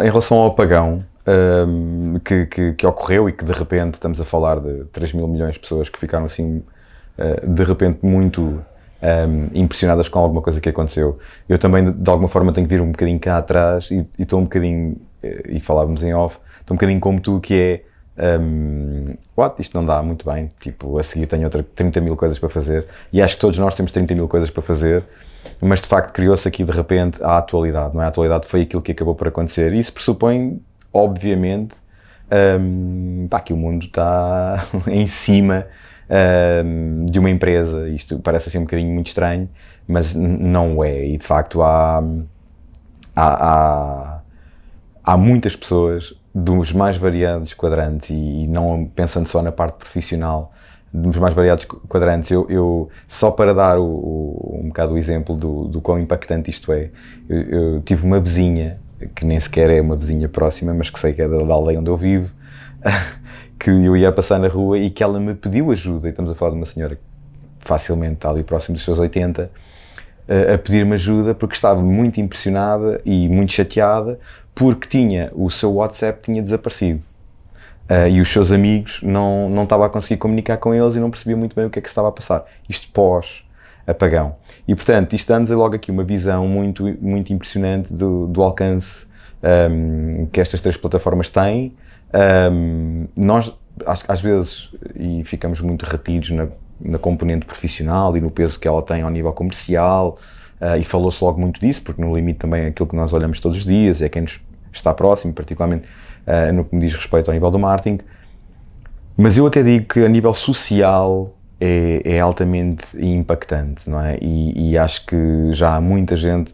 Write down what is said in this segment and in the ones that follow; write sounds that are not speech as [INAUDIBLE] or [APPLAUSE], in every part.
Em relação ao apagão um, que, que, que, ocorreu e que de repente estamos a falar de 3 mil milhões de pessoas que ficaram assim uh, de repente muito um, impressionadas com alguma coisa que aconteceu. Eu também de alguma forma tenho que vir um bocadinho cá atrás e estou um bocadinho, eh, e falávamos em off, estou um bocadinho como tu que é um, what? Isto não dá muito bem. Tipo, a seguir tenho outra 30 mil coisas para fazer e acho que todos nós temos 30 mil coisas para fazer mas de facto criou-se aqui de repente a atualidade, não é? A atualidade foi aquilo que acabou por acontecer. Isso pressupõe, obviamente, um, pá, que o mundo está [LAUGHS] em cima um, de uma empresa. Isto parece assim um bocadinho muito estranho, mas não é. E de facto há, há, há, há muitas pessoas dos mais variados quadrantes e não pensando só na parte profissional dos mais variados quadrantes. Eu, eu só para dar o, o, um bocado o exemplo do, do quão impactante isto é, eu, eu, tive uma vizinha, que nem sequer é uma vizinha próxima, mas que sei que é da, da aldeia onde eu vivo, [LAUGHS] que eu ia passar na rua e que ela me pediu ajuda, e estamos a falar de uma senhora que facilmente está ali próximo dos seus 80, a pedir-me ajuda porque estava muito impressionada e muito chateada porque tinha o seu WhatsApp tinha desaparecido. Uh, e os seus amigos não, não estava a conseguir comunicar com eles e não percebia muito bem o que é que estava a passar. Isto pós apagão. E portanto, isto dá-nos logo aqui uma visão muito, muito impressionante do, do alcance um, que estas três plataformas têm. Um, nós, às, às, vezes, e ficamos muito retidos na, na componente profissional e no peso que ela tem ao nível comercial, uh, e falou-se logo muito disso, porque no limite também é aquilo que nós olhamos todos os dias, é quem nos está próximo, particularmente uh, no que me diz respeito ao nível do marketing. Mas eu até digo que a nível social é, é altamente impactante, não é? E, e, acho que já há muita gente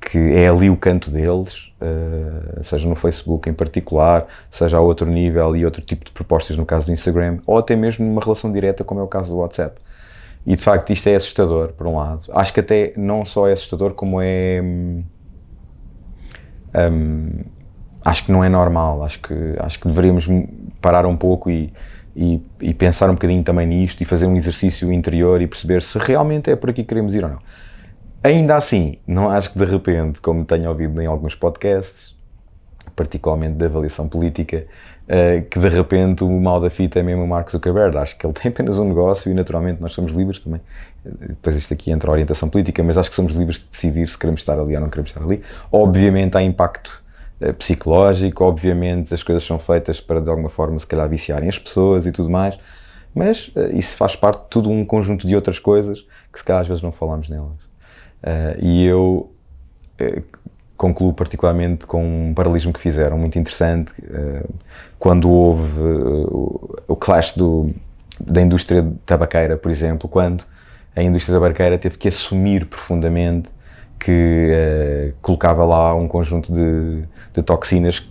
que é ali o canto deles, uh, seja no Facebook em particular, seja a outro nível e outro tipo de propostas no caso do Instagram, ou até mesmo numa relação direta, como é o caso do WhatsApp. E de facto isto é assustador, por um lado. Acho que até não só é assustador, como é. Um, hum, acho que não é normal. Acho que, acho que deveríamos parar um pouco e, e, e, pensar um bocadinho também nisto e fazer um exercício interior e perceber se realmente é por aqui que queremos ir ou não. Ainda assim, não acho que de repente, como tenho ouvido em alguns podcasts, particularmente de avaliação política, uh, que de repente o mal da fita é mesmo o Mark Zuckerberg. Acho que ele tem apenas um negócio e naturalmente nós somos livres também. Depois isto aqui entra a orientação política, mas acho que somos livres de decidir se queremos estar ali ou não queremos estar ali. Obviamente há impacto eh, psicológico, obviamente as coisas são feitas para de alguma forma se calhar viciarem as pessoas e tudo mais, mas uh, isso faz parte de todo um conjunto de outras coisas que se calhar às vezes não falamos nelas. Uh, e eu concluo particularmente com um paralelismo que fizeram, muito interessante, quando houve o clash do, da indústria tabaqueira, por exemplo, quando a indústria tabaqueira teve que assumir profundamente que colocava lá um conjunto de de toxinas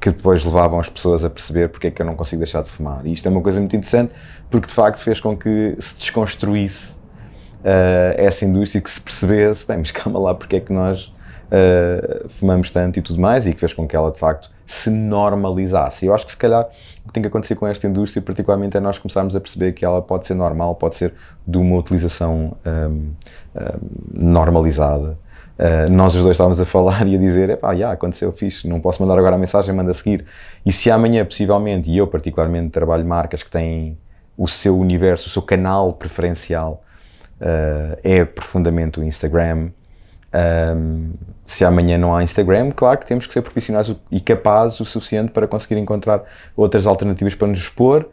que depois levavam as pessoas a perceber porque é que eu não consigo deixar de fumar. E isto é uma coisa muito interessante porque de facto fez com que se desconstruísse uh, essa indústria que se percebesse, bem, mas [LAUGHS] calma lá, porque é que nós uh, fumamos tanto e tudo mais, e que fez com que ela de facto se normalizasse. Eu acho que se calhar o que tem que acontecer com esta indústria, particularmente, é nós começarmos a perceber que ela pode ser normal, pode ser de uma utilização um, um, normalizada Uh, nós os dois estávamos a falar [LAUGHS] e a dizer: pá, já aconteceu, fixe, não posso mandar agora a mensagem, manda a seguir. E se amanhã, possivelmente, e eu particularmente trabalho marcas que têm o seu universo, o seu canal preferencial uh, é profundamente o Instagram. Um, se amanhã não há Instagram, claro que temos que ser profissionais e capazes o suficiente para conseguir encontrar outras alternativas para nos expor,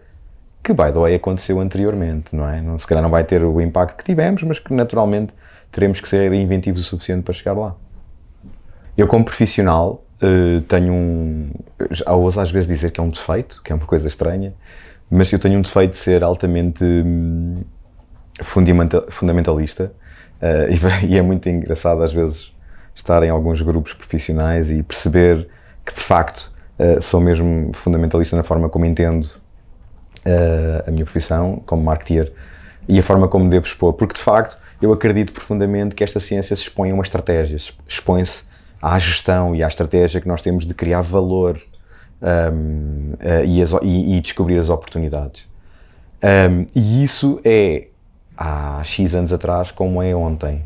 que, by the way, aconteceu anteriormente, não é? Não, se calhar não vai ter o impacto que tivemos, mas que naturalmente teremos que ser inventivos o suficiente para chegar lá. Eu, como profissional, uh, tenho um. Ouso às vezes dizer que é um defeito, que é uma coisa estranha, mas eu tenho um defeito de ser altamente. Hum, fundamentalista [LAUGHS] uh, e, é muito engraçado às vezes estar em alguns grupos profissionais e perceber que de facto uh, sou mesmo fundamentalista na forma como entendo a minha profissão como marketeer e a forma como devo expor, porque de facto eu acredito profundamente que esta ciência se expõe a uma estratégia, expõe-se à gestão e à estratégia que nós temos de criar valor um, uh, e, as, e, e, descobrir as oportunidades. Um, e isso é há X anos atrás como é ontem.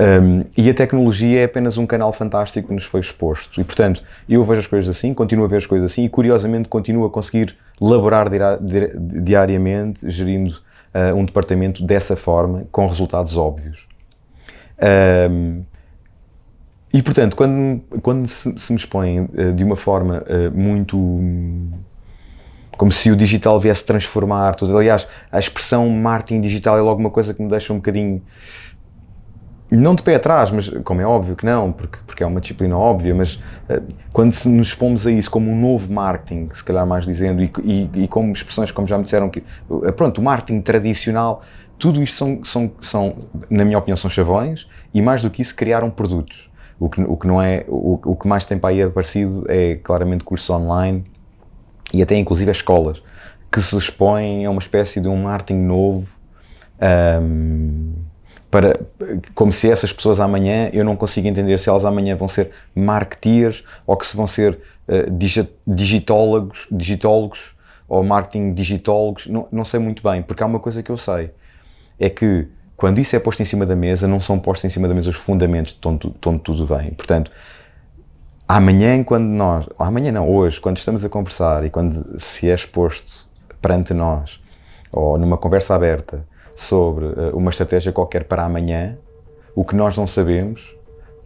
Um, e a tecnologia é apenas um canal fantástico que nos foi exposto. E, portanto, eu vejo as coisas assim, continuo a ver as coisas assim e, curiosamente, continuo a conseguir laborar diariamente, gerindo uh, um departamento dessa forma, com resultados óbvios. Um, e, portanto, quando, quando se, se me expõe uh, de uma forma uh, muito. como se o digital viesse transformar tudo. Aliás, a expressão marketing digital é logo uma coisa que me deixa um bocadinho. Não de pé atrás, mas como é óbvio que não, porque, porque é uma disciplina óbvia, mas uh, quando nos expomos a isso como um novo marketing, se calhar mais dizendo, e, e, e como expressões como já me disseram que, pronto, o marketing tradicional, tudo isto são, são, são, na minha opinião, são chavões, e mais do que isso, criaram produtos. O que, o que não é, o, o que mais tem para aí aparecido é claramente cursos online e até inclusive as escolas que se expõem a uma espécie de um marketing novo um, para, como se essas pessoas amanhã, eu não consigo entender se elas amanhã vão ser marketeers ou que se vão ser uh, digitólogos, digitólogos ou marketing digitólogos, não, não sei muito bem, porque há uma coisa que eu sei, é que quando isso é posto em cima da mesa, não são postos em cima da mesa os fundamentos de onde, de onde tudo vem. Portanto, amanhã, quando nós, amanhã não, hoje, quando estamos a conversar e quando se é exposto perante nós, ou numa conversa aberta, sobre uh, uma estratégia qualquer para amanhã, o que nós não sabemos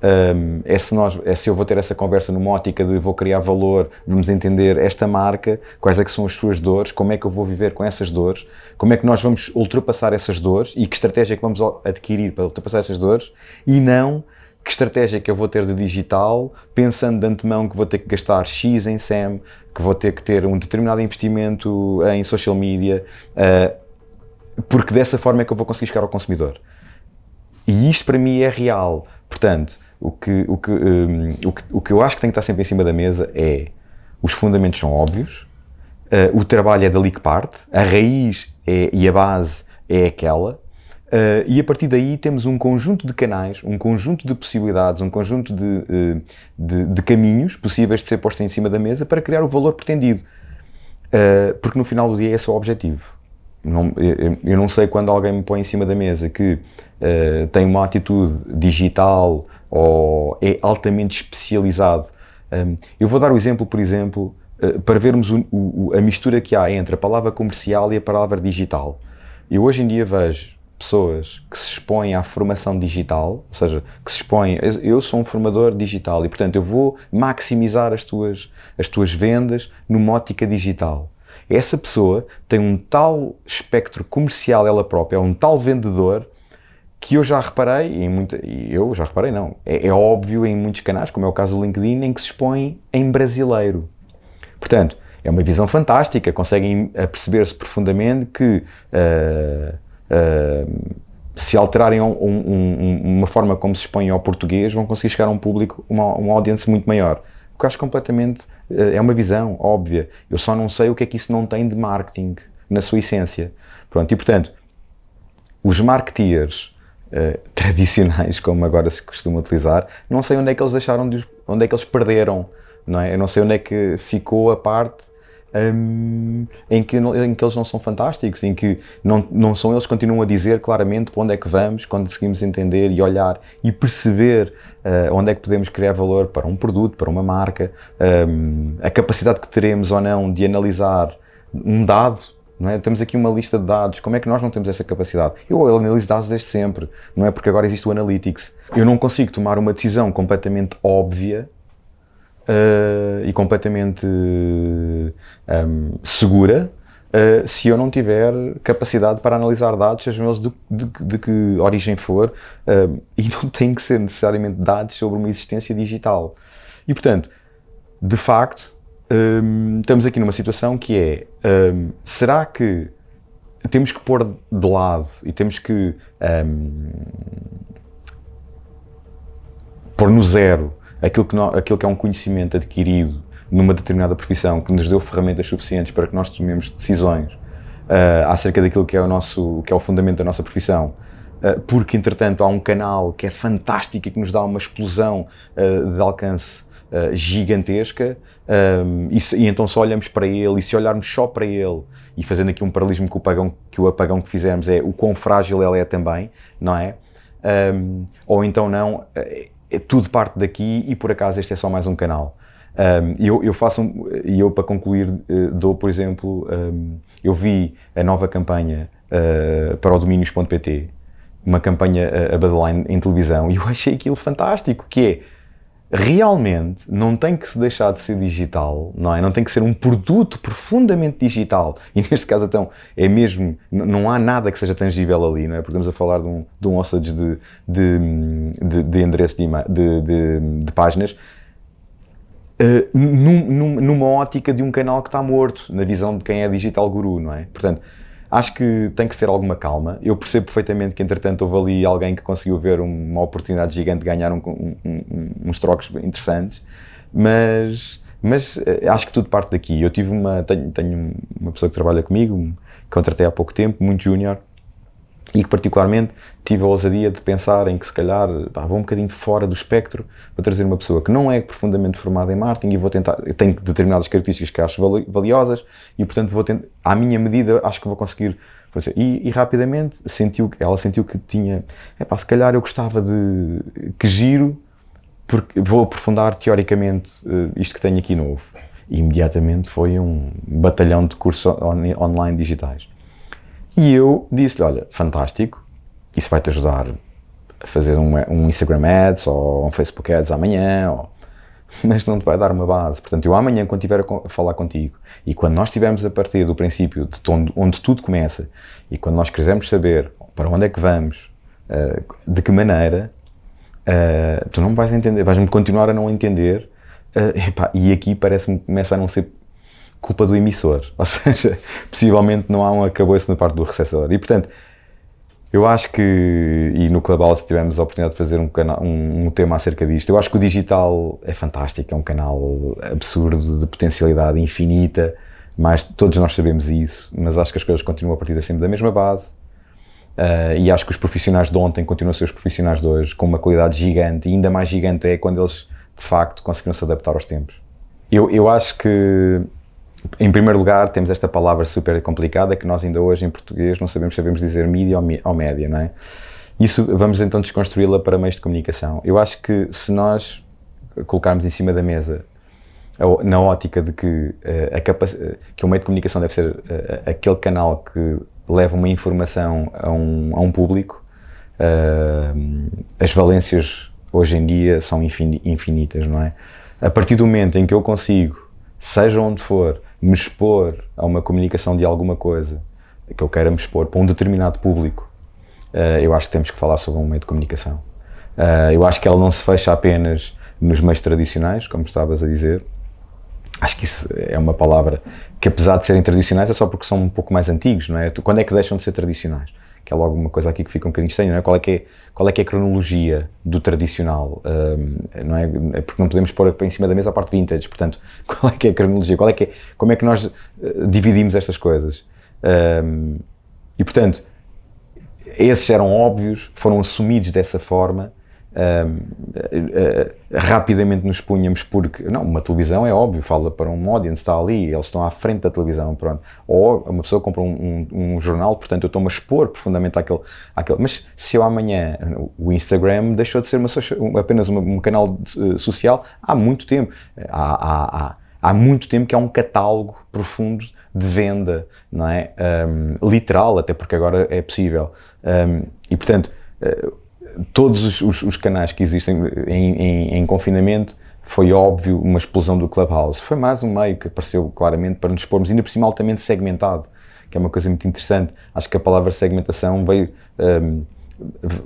um, é, se nós, é se eu vou ter essa conversa numa ótica de vou criar valor, vamos entender esta marca, quais é que são as suas dores, como é que eu vou viver com essas dores, como é que nós vamos ultrapassar essas dores e que estratégia é que vamos adquirir para ultrapassar essas dores e não que estratégia é que eu vou ter de digital, pensando de antemão que vou ter que gastar X em SEM, que vou ter que ter um determinado investimento em social media, uh, porque dessa forma é que eu vou conseguir chegar ao consumidor. E isto para mim é real. Portanto, o que, o, que, um, o, que, o que eu acho que tem que estar sempre em cima da mesa é os fundamentos são óbvios, uh, o trabalho é dali que parte, a raiz é, e a base é aquela, Uh, e a partir daí temos um conjunto de canais, um conjunto de possibilidades, um conjunto de, uh, de, de, caminhos possíveis de ser postos em cima da mesa para criar o valor pretendido. Uh, porque no final do dia esse é o objetivo. Não, eu, eu, não sei quando alguém me põe em cima da mesa que tem uma atitude digital ou é altamente especializado. Um, eu vou dar o exemplo, por exemplo, uh, para vermos o, o, a mistura que há entre a palavra comercial e a palavra digital. Eu hoje em dia vejo pessoas que se expõem à formação digital, ou seja, que se expõem, eu sou um formador digital e portanto eu vou maximizar as tuas, as tuas vendas numa ótica digital. Essa pessoa tem um tal espectro comercial ela própria, é um tal vendedor que eu já reparei, em muita, eu já reparei não, é, é, óbvio em muitos canais, como é o caso do LinkedIn, em que se expõe em brasileiro. Portanto, é uma visão fantástica, conseguem perceber-se profundamente que uh, uh, se alterarem um, um, uma forma como se expõem ao português, vão conseguir chegar a um público, uma, uma audiência muito maior. Que acho completamente, uh, é uma visão óbvia. Eu só não sei o que é que isso não tem de marketing, na sua essência. Pronto, e portanto, os marketeers uh, [LAUGHS] tradicionais, como agora se costuma utilizar, não sei onde é que eles deixaram de, onde é que eles perderam, não é? Eu não sei onde é que ficou a parte um, em, que, em que eles não são fantásticos, em que não, não são eles que continuam a dizer claramente para onde é que vamos, quando conseguimos entender e olhar e perceber uh, onde é que podemos criar valor para um produto, para uma marca, um, a capacidade que teremos ou não de analisar um dado não é? Temos aqui uma lista de dados, como é que nós não temos essa capacidade? Eu analiso dados desde sempre, não é porque agora existe o Analytics. Eu não consigo tomar uma decisão completamente óbvia uh, e completamente um, segura uh, se eu não tiver capacidade para analisar dados, sejam eles de, de, de que origem for, uh, [LAUGHS] e não tem que ser necessariamente dados sobre uma existência digital. E portanto, de facto, um, estamos aqui numa situação que é: um, será que temos que pôr de lado e temos que um, pôr no zero aquilo que, aquilo que é um conhecimento adquirido numa determinada profissão que nos deu ferramentas suficientes para que nós tomemos decisões uh, acerca daquilo que é o nosso que é o fundamento da nossa profissão uh, porque entretanto há um canal que é fantástico e que nos dá uma explosão uh, de alcance gigantesca um, e, se, e, então só olhamos para ele e se olharmos só para ele e fazendo aqui um paralelismo com o apagão que o apagão que fizemos é o quão frágil ele é também não é? Um, ou então não é tudo parte daqui e por acaso este é só mais um canal. Um, eu, eu faço, e eu para concluir, uh, dou por exemplo, um, eu vi a nova campanha uh, para o domínios.pt, uma campanha uh, a Badline em televisão, e eu achei aquilo fantástico, que é realmente não tem que se deixar de ser digital, não é? Não tem que ser um produto profundamente digital. E neste caso, então, é mesmo, não há nada que seja tangível ali, não é? Porque estamos a falar de um, de um hostage de, de, de, de endereço de, de, de, de páginas. Uh, num, num, numa ótica de um canal que está morto, na visão de quem é digital guru, não é? Portanto, Acho que tem que ter alguma calma. Eu percebo perfeitamente que, entretanto, houve ali alguém que conseguiu ver uma oportunidade gigante de ganhar um, um, um, uns trocos interessantes, mas, mas eh, acho que tudo parte daqui. Eu tive uma, tenho, tenho uma pessoa que trabalha comigo, que contratei há pouco tempo, muito júnior, e que particularmente tive a ousadia de pensar em que se calhar pá, vou um bocadinho fora do espectro, vou trazer uma pessoa que não é profundamente formada em marketing e vou tentar, tem determinadas características que acho valiosas e portanto vou tentar, à minha medida acho que vou conseguir. E, e rapidamente sentiu, ela sentiu que tinha, é pá, se calhar eu gostava de, que giro, porque vou aprofundar teoricamente uh, isto que tenho aqui novo. E imediatamente foi um batalhão de cursos on, online digitais. E eu disse-lhe: Olha, fantástico, isso vai-te ajudar a fazer um, um, Instagram Ads ou um Facebook Ads amanhã, ou... [LAUGHS] mas não te vai dar uma base. Portanto, eu amanhã, quando estiver a falar contigo e quando nós estivermos a partir do princípio de onde, onde tudo começa e quando nós quisermos saber para onde é que vamos, uh, de que maneira, uh, tu não me vais entender, vais-me continuar a não entender. Uh, epá, e aqui parece-me que começa a não ser culpa do emissor. [LAUGHS] Ou seja, possivelmente não há um acabou-se na parte do receptor. E portanto, eu acho que, e no Clubhouse tivemos a oportunidade de fazer um, canal, um, um, tema acerca disto, eu acho que o digital é fantástico, é um canal absurdo, de potencialidade infinita, mas todos nós sabemos isso, mas acho que as coisas continuam a partir sempre da mesma base. Uh, e acho que os profissionais de ontem continuam a ser os profissionais de hoje, com uma qualidade gigante, e ainda mais gigante é quando eles, de facto, conseguiram se adaptar aos tempos. Eu, eu acho que em primeiro lugar, temos esta palavra super complicada que nós ainda hoje em português não sabemos sabemos dizer mídia ou, média, não é? Isso vamos então desconstruí-la para meios de comunicação. Eu acho que se nós colocarmos em cima da mesa na ótica de que, eh, a que o meio de comunicação deve ser eh, aquele canal que leva uma informação a um, a um público, eh, as valências hoje em dia são infinitas, não é? A partir do momento em que eu consigo, seja onde for, me expor a uma comunicação de alguma coisa que eu queira me expor para um determinado público, uh, eu acho que temos que falar sobre um meio de comunicação. Uh, eu acho que ela não se fecha apenas nos meios tradicionais, como estavas a dizer. Acho que isso é uma palavra que, apesar de serem tradicionais, é só porque são um pouco mais antigos, não é? Quando é que deixam de ser tradicionais? Que é logo uma coisa aqui que fica um bocadinho estranho, não é? Qual é que é, qual é, que é a cronologia do tradicional? Um, não é? é? Porque não podemos pôr em cima da mesa a parte vintage, portanto, [LAUGHS] qual é que é a cronologia? Qual é que é, como é que nós uh, dividimos estas coisas? Um, e, portanto, esses eram óbvios, foram assumidos dessa forma, uh, uh, rapidamente nos punhamos porque, não, uma televisão é óbvio, fala para um audience, está ali, eles estão à frente da televisão, pronto. Ou uma pessoa compra um, um, um jornal, portanto eu estou-me a expor profundamente àquele, àquele. Mas se eu amanhã, o Instagram deixou de ser uma social, apenas uma, um canal de, social há muito tempo. Há, há, há, há muito tempo que há um catálogo profundo de venda, não é? Um, literal, até porque agora é possível. E portanto, uh, todos os, os, os, canais que existem em, em, em, confinamento, foi óbvio uma explosão do Clubhouse. Foi mais um meio que apareceu claramente para nos expormos, ainda por cima altamente segmentado, que é uma coisa muito interessante. Acho que a palavra segmentação veio, um,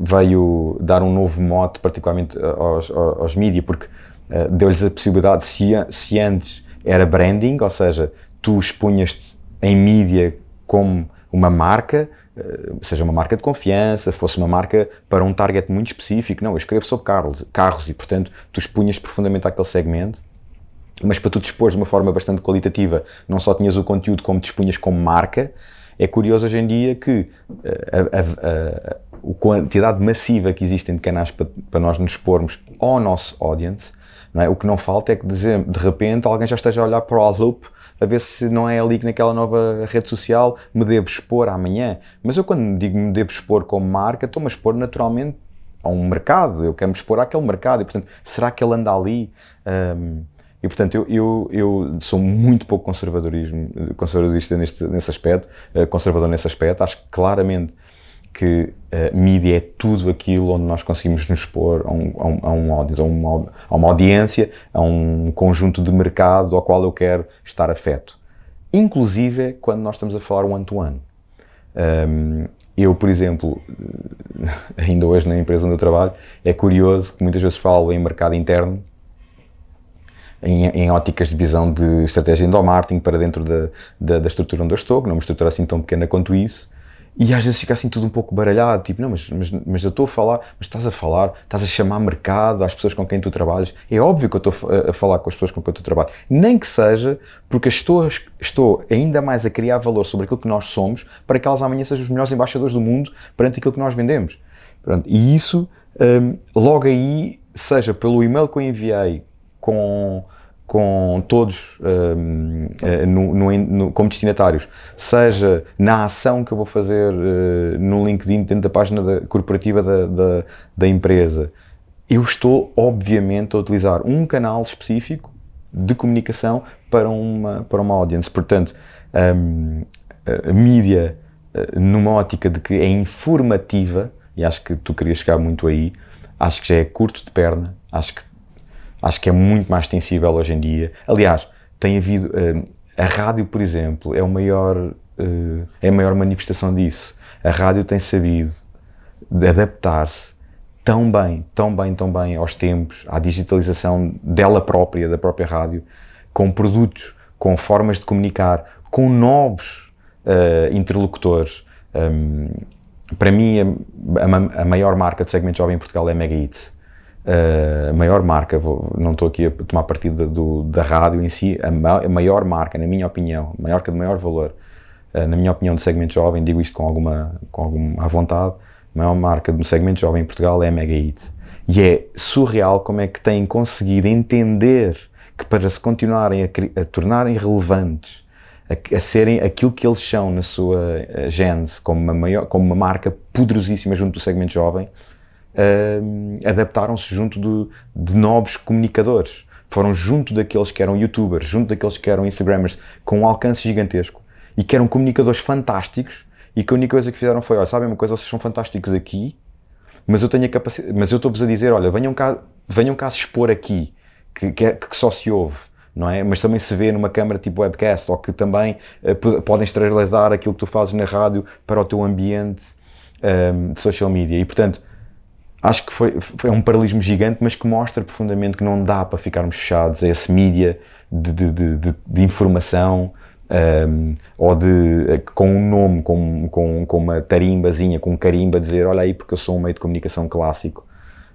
veio dar um novo mote, particularmente aos, aos, aos mídias, porque uh, deu-lhes a possibilidade, se, se antes era branding, ou seja, tu expunhas-te em mídia como uma marca, seja uma marca de confiança, fosse uma marca para um target muito específico. Não, eu escrevo sobre carros, carros e, portanto, tu expunhas profundamente àquele segmento mas para tu dispores de uma forma bastante qualitativa, não só tinhas o conteúdo como dispunhas como marca, é curioso hoje em dia que eh, a, a, a, a quantidade massiva que existem de canais para, para, nós nos expormos ao nosso audience, é? o que não falta é que de, de repente alguém já esteja a olhar para o Outlook a ver se não é ali que naquela nova rede social me devo expor amanhã. Mas eu quando digo me devo expor como marca, estou-me a expor naturalmente a um mercado, eu quero me expor àquele mercado e portanto, será que ele anda ali? Um, e portanto, eu, eu, eu sou muito pouco conservadorismo, conservadorista neste, nesse aspecto, eh, conservador nesse aspecto. Acho claramente que a eh, mídia é tudo aquilo onde nós conseguimos nos expor a um, a um, a um audience, a uma, audiência, a um conjunto de mercado ao qual eu quero estar afeto. Inclusive quando nós estamos a falar one-to-one. Um, eu, por exemplo, [LAUGHS] ainda hoje na empresa onde eu trabalho, é curioso que muitas vezes falo em mercado interno em, em, óticas de visão de estratégia endomarketing para dentro da, da, da, estrutura onde eu estou, que não é uma estrutura assim tão pequena quanto isso, e às vezes fica assim tudo um pouco baralhado, tipo, não, mas, mas, mas eu estou a falar, mas estás a falar, estás a chamar mercado às pessoas com quem tu trabalhas, é óbvio que eu estou a, falar com as pessoas com quem tu trabalhas, nem que seja porque estou, estou ainda mais a criar valor sobre aquilo que nós somos para que elas amanhã sejam os melhores embaixadores do mundo perante aquilo que nós vendemos. Pronto, e isso, um, logo aí, seja pelo e-mail que eu enviei com, com todos um, eh, no, no, no, como destinatários, seja na ação que eu vou fazer uh, no LinkedIn dentro da página da, corporativa da, da, da, empresa, eu estou obviamente a utilizar um canal específico de comunicação para uma, para uma audience. Portanto, um, a mídia uh, numa ótica de que é informativa, e acho que tu querias chegar muito aí, acho que já é curto de perna, acho que Acho que é muito mais sensível hoje em dia. Aliás, tem havido. Uh, a rádio, por exemplo, é, o maior, uh, é a maior manifestação disso. A rádio tem sabido adaptar-se tão bem, tão bem, tão bem aos tempos, à digitalização dela própria, da própria rádio, com produtos, com formas de comunicar, com novos uh, interlocutores. Um, para mim, a, a, maior marca do segmento jovem em Portugal é a Mega Hit a maior marca, vou, não estou aqui a tomar partido do, da rádio em si, a, a, maior marca, na minha opinião, a marca de maior valor, uh, na minha opinião, do segmento jovem, digo isto com alguma, com alguma vontade, a maior marca do segmento jovem em Portugal é a Mega Hit. E é surreal como é que têm conseguido entender que para se continuarem a, a tornarem relevantes, a, a, serem aquilo que eles são na sua gênese, como uma, maior, como uma marca poderosíssima junto do segmento jovem, uh, adaptaram-se junto de, de novos comunicadores. Foram junto daqueles que eram youtubers, junto daqueles que eram instagramers, com um alcance gigantesco e que eram comunicadores fantásticos e que a única coisa que fizeram foi, olha, sabem uma coisa, vocês são fantásticos aqui, mas eu tenho a capacidade, mas eu estou-vos a dizer, olha, venham cá, venham cá se expor aqui, que, que, é, que só se ouve, não é? Mas também se vê numa câmara tipo webcast, ou que também uh, podem externalizar aquilo que tu fazes na rádio para o teu ambiente um, de social media. E, portanto, acho que foi, foi um paralelismo gigante, mas que mostra profundamente que não dá para ficarmos fechados a esse mídia de, de, de, de informação um, ou de com um nome, com, com, com uma tarimbazinha, com um carimba, dizer olha aí porque eu sou um meio de comunicação clássico.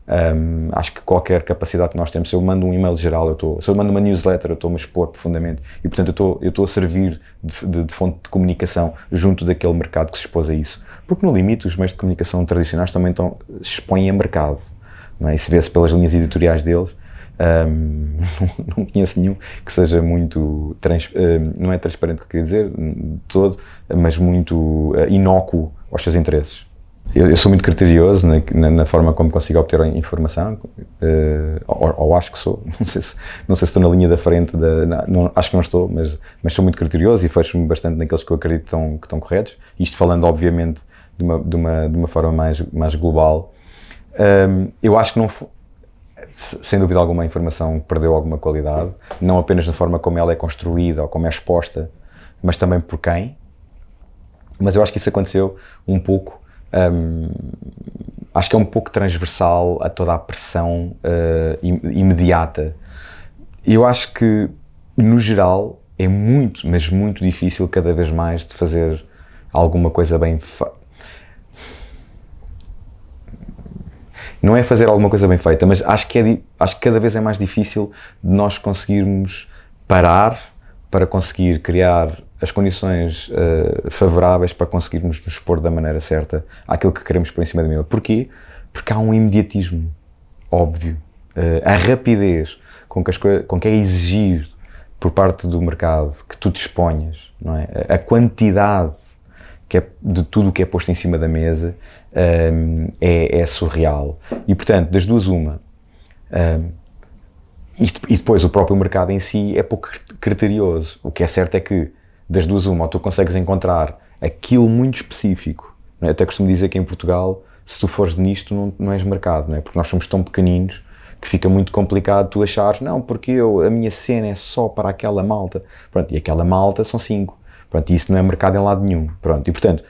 Um, acho que qualquer capacidade que nós temos, se eu mando um e-mail geral, eu estou, se eu mando uma newsletter, eu estou-me a expor profundamente e, portanto, eu estou, eu estou a servir de, de, de fonte de comunicação junto daquele mercado que se expôs a isso. Porque, no limite, os meios de comunicação tradicionais também estão, se expõem a mercado. Não é? E se vê-se pelas linhas editoriais deles, um, [LAUGHS] não conheço nenhum que seja muito, trans, um, não é transparente o que eu queria dizer, todo, mas muito uh, inócuo aos seus interesses. Eu, eu sou muito criterioso na, na, na, forma como consigo obter informação, uh, ou, ou, acho que sou, [LAUGHS] não sei, se, não sei se estou na linha da frente, da, não, acho que não estou, mas, mas sou muito criterioso e fecho-me bastante naqueles que eu acredito que estão, que estão corretos. Isto falando, obviamente, de uma, de uma, de uma forma mais, mais global. Um, eu acho que não sem dúvida alguma a informação perdeu alguma qualidade, não apenas na forma como ela é construída ou como é exposta, mas também por quem. Mas eu acho que isso aconteceu um pouco, um, acho que é um pouco transversal a toda a pressão uh, imediata. Eu acho que, no geral, é muito, mas muito difícil cada vez mais de fazer alguma coisa bem feita. Não é fazer alguma coisa bem feita, mas acho que, é, acho que cada vez é mais difícil de nós conseguirmos parar para conseguir criar as condições uh, favoráveis para conseguirmos nos expor da maneira certa àquilo que queremos por em cima da mesa. Porquê? Porque há um imediatismo óbvio. Uh, a rapidez com que, as com que é exigido por parte do mercado que tu disponhas, não é? A quantidade que é, de tudo o que é posto em cima da mesa um, é, é, surreal. E, portanto, das duas, uma. Um, e, e, depois o próprio mercado em si é pouco criterioso. O que é certo é que, das duas, uma, ou tu consegues encontrar aquilo muito específico. É? Até costumo dizer que em Portugal, se tu fores nisto, não, não és mercado, não é? Porque nós somos tão pequeninos que fica muito complicado tu achares, não, porque eu, a minha cena é só para aquela malta. Pronto, e aquela malta são cinco. Pronto, e isso não é mercado em lado nenhum. Pronto, e portanto,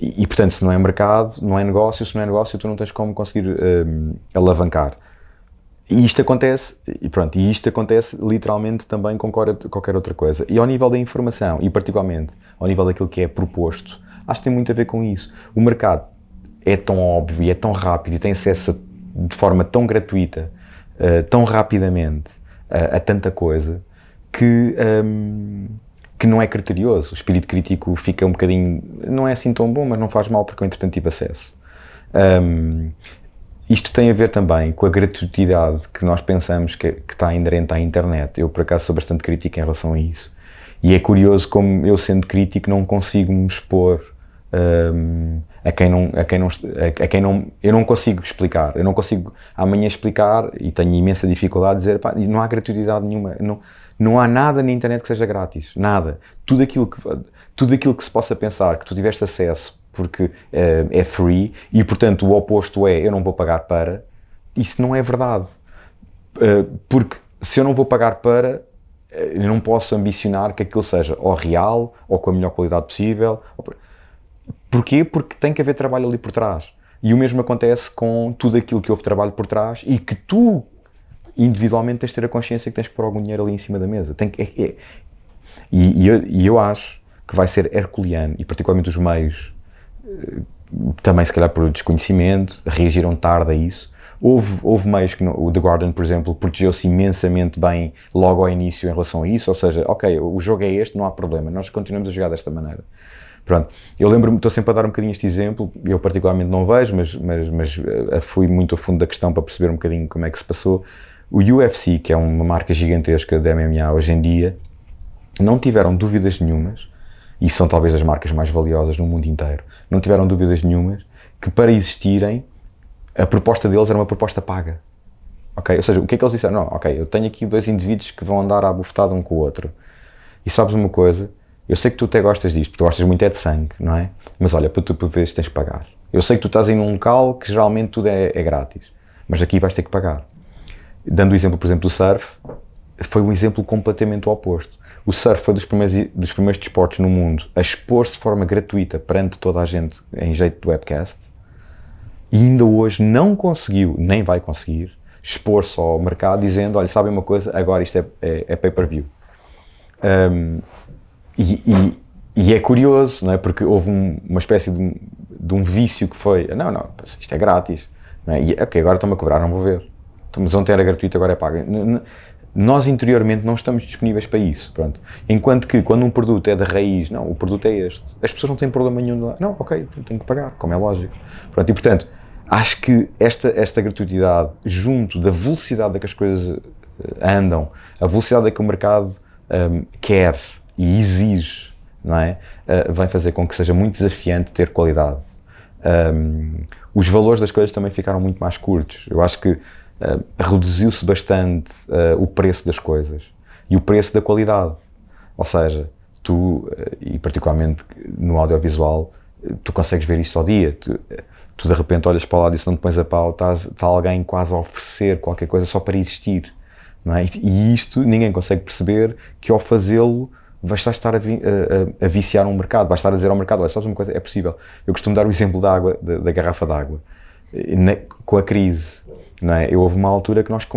e, portanto, se não é mercado, não é negócio, se não é negócio, tu não tens como conseguir um, alavancar. E isto acontece, e pronto, e isto acontece literalmente também com qualquer outra coisa. E ao nível da informação, e particularmente ao nível daquilo que é proposto, acho que tem muito a ver com isso. O mercado é tão óbvio e é tão rápido e tem acesso de forma tão gratuita, uh, tão rapidamente, uh, a tanta coisa, que. Um, que não é criterioso. O espírito crítico fica um bocadinho. não é assim tão bom, mas não faz mal porque eu, entretanto, tive acesso. Um, isto tem a ver também com a gratuidade que nós pensamos que, que, está inerente à internet. Eu, por acaso, sou bastante crítico em relação a isso. E é curioso como eu, sendo crítico, não consigo me expor um, a quem não, a quem não, a, quem não, eu não consigo explicar. Eu não consigo amanhã explicar e tenho imensa dificuldade de dizer, pá, não há gratuidade nenhuma. Não, não há nada na internet que seja grátis, nada. Tudo aquilo que, tudo aquilo que se possa pensar que tu tiveste acesso porque uh, é free e, portanto, o oposto é eu não vou pagar para, isso não é verdade. Uh, porque se eu não vou pagar para, eh, eu não posso ambicionar que aquilo seja ou real ou com a melhor qualidade possível. Porquê? Porque tem que haver trabalho ali por trás. E o mesmo acontece com tudo aquilo que houve trabalho por trás e que tu individualmente tens de ter a consciência que tens que pôr algum dinheiro ali em cima da mesa. Tem que, é, é. E, e, eu, e, eu, acho que vai ser herculeano, e particularmente os meios, eh, também se calhar por desconhecimento, reagiram tarde a isso. Houve, houve meios que, o The Guardian, por exemplo, protegeu-se imensamente bem logo ao início em relação a isso, ou seja, ok, o jogo é este, não há problema, nós continuamos a jogar desta maneira. Pronto, eu lembro-me, estou sempre a dar um bocadinho este exemplo, eu particularmente não vejo, mas, mas, mas uh, fui muito a fundo da questão para perceber um bocadinho como é que se passou. O UFC, que é uma marca gigantesca de MMA hoje em dia, não tiveram dúvidas nenhumas, e são talvez as marcas mais valiosas no mundo inteiro, não tiveram dúvidas nenhumas que para existirem a proposta deles era uma proposta paga. Ok? Ou seja, o que é que eles disseram? Não, ok, eu tenho aqui dois indivíduos que vão andar à bufetada um com o outro. E sabes uma coisa? Eu sei que tu até gostas disto, porque tu gostas muito é de sangue, não é? Mas olha, para tu vezes tens que pagar. Eu sei que tu estás em um local que geralmente tudo é, é grátis, mas aqui vais ter que pagar. Dando o exemplo, por exemplo, do surf, foi um exemplo completamente oposto. O surf foi dos primeiros, dos primeiros desportos no mundo a expor-se de forma gratuita perante toda a gente em jeito de webcast e ainda hoje não conseguiu, nem vai conseguir, expor-se ao mercado dizendo: olha, sabem uma coisa, agora isto é, é, é pay-per-view. Um, e, e, e, é curioso, não é? Porque houve um, uma espécie de um, de um, vício que foi: não, não, isto é grátis. Não é? E, ok, agora estão-me a cobrar, não vou ver mas ontem era gratuito, agora é pago. Nós interiormente não estamos disponíveis para isso, pronto. Enquanto que quando um produto é da raiz, não, o produto é este. As pessoas não têm problema nenhum de lá. Não, ok, tenho que pagar, como é lógico. Pronto, e portanto, acho que esta, esta gratuidade, junto da velocidade a que as coisas eh, andam, a velocidade a que o mercado um, quer e exige, não é? Uh, vai fazer com que seja muito desafiante ter qualidade. Um, os valores das coisas também ficaram muito mais curtos. Eu acho que uh, reduziu-se bastante uh, o preço das coisas e o preço da qualidade. Ou seja, tu, uh, e particularmente no audiovisual, tu consegues ver isto ao dia. Tu, tu de repente olhas para lá e se não te pões a pau, está alguém quase a oferecer qualquer coisa só para existir. Não é? E isto ninguém consegue perceber que ao fazê-lo vais estar a, vi, a, a, viciar um mercado, vais estar a dizer ao mercado, olha, sabes uma coisa, é possível. Eu costumo dar o exemplo da água, da, da garrafa d'água. Com a crise, não é? Eu houve uma altura que, nós que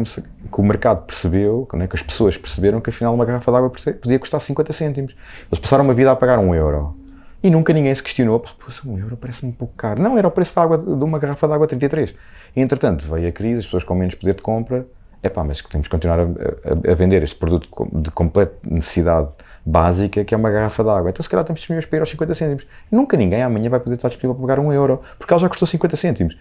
o mercado percebeu, é? que as pessoas perceberam que afinal uma garrafa de água podia custar 50 cêntimos. Eles passaram uma vida a pagar um euro. E nunca ninguém se questionou, pá, um euro parece-me um pouco caro. Não, era o preço de, água, de uma garrafa de água 33. E, entretanto, veio a crise, as pessoas com menos poder de compra, é pá, mas temos que continuar a, a, a, vender este produto de completa necessidade básica, que é uma garrafa de água. Então, se calhar, estamos disponíveis para ir aos 50 cêntimos. Nunca ninguém amanhã vai poder estar disponível para pagar um euro, porque ela já custou 50 cêntimos.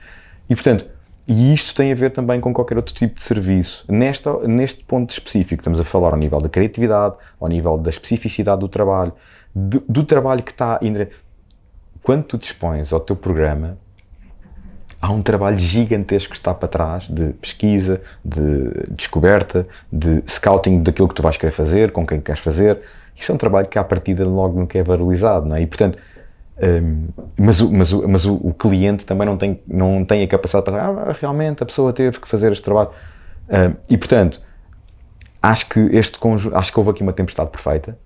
E, portanto, e isto tem a ver também com qualquer outro tipo de serviço. Nesta, neste ponto específico, estamos a falar ao nível da criatividade, ao nível da especificidade do trabalho, do, do trabalho que está. Quando tu dispões ao teu programa, há um trabalho gigantesco que está para trás de pesquisa, de descoberta, de scouting daquilo que tu vais querer fazer, com quem queres fazer. Isso é um trabalho que à partida logo não é valorizado, não é? E portanto, mas, o, mas, o, mas o, o, cliente também não tem, não tem a capacidade para ah, realmente a pessoa teve que fazer este trabalho. E portanto, acho que este conjunto, acho que houve aqui uma tempestade perfeita,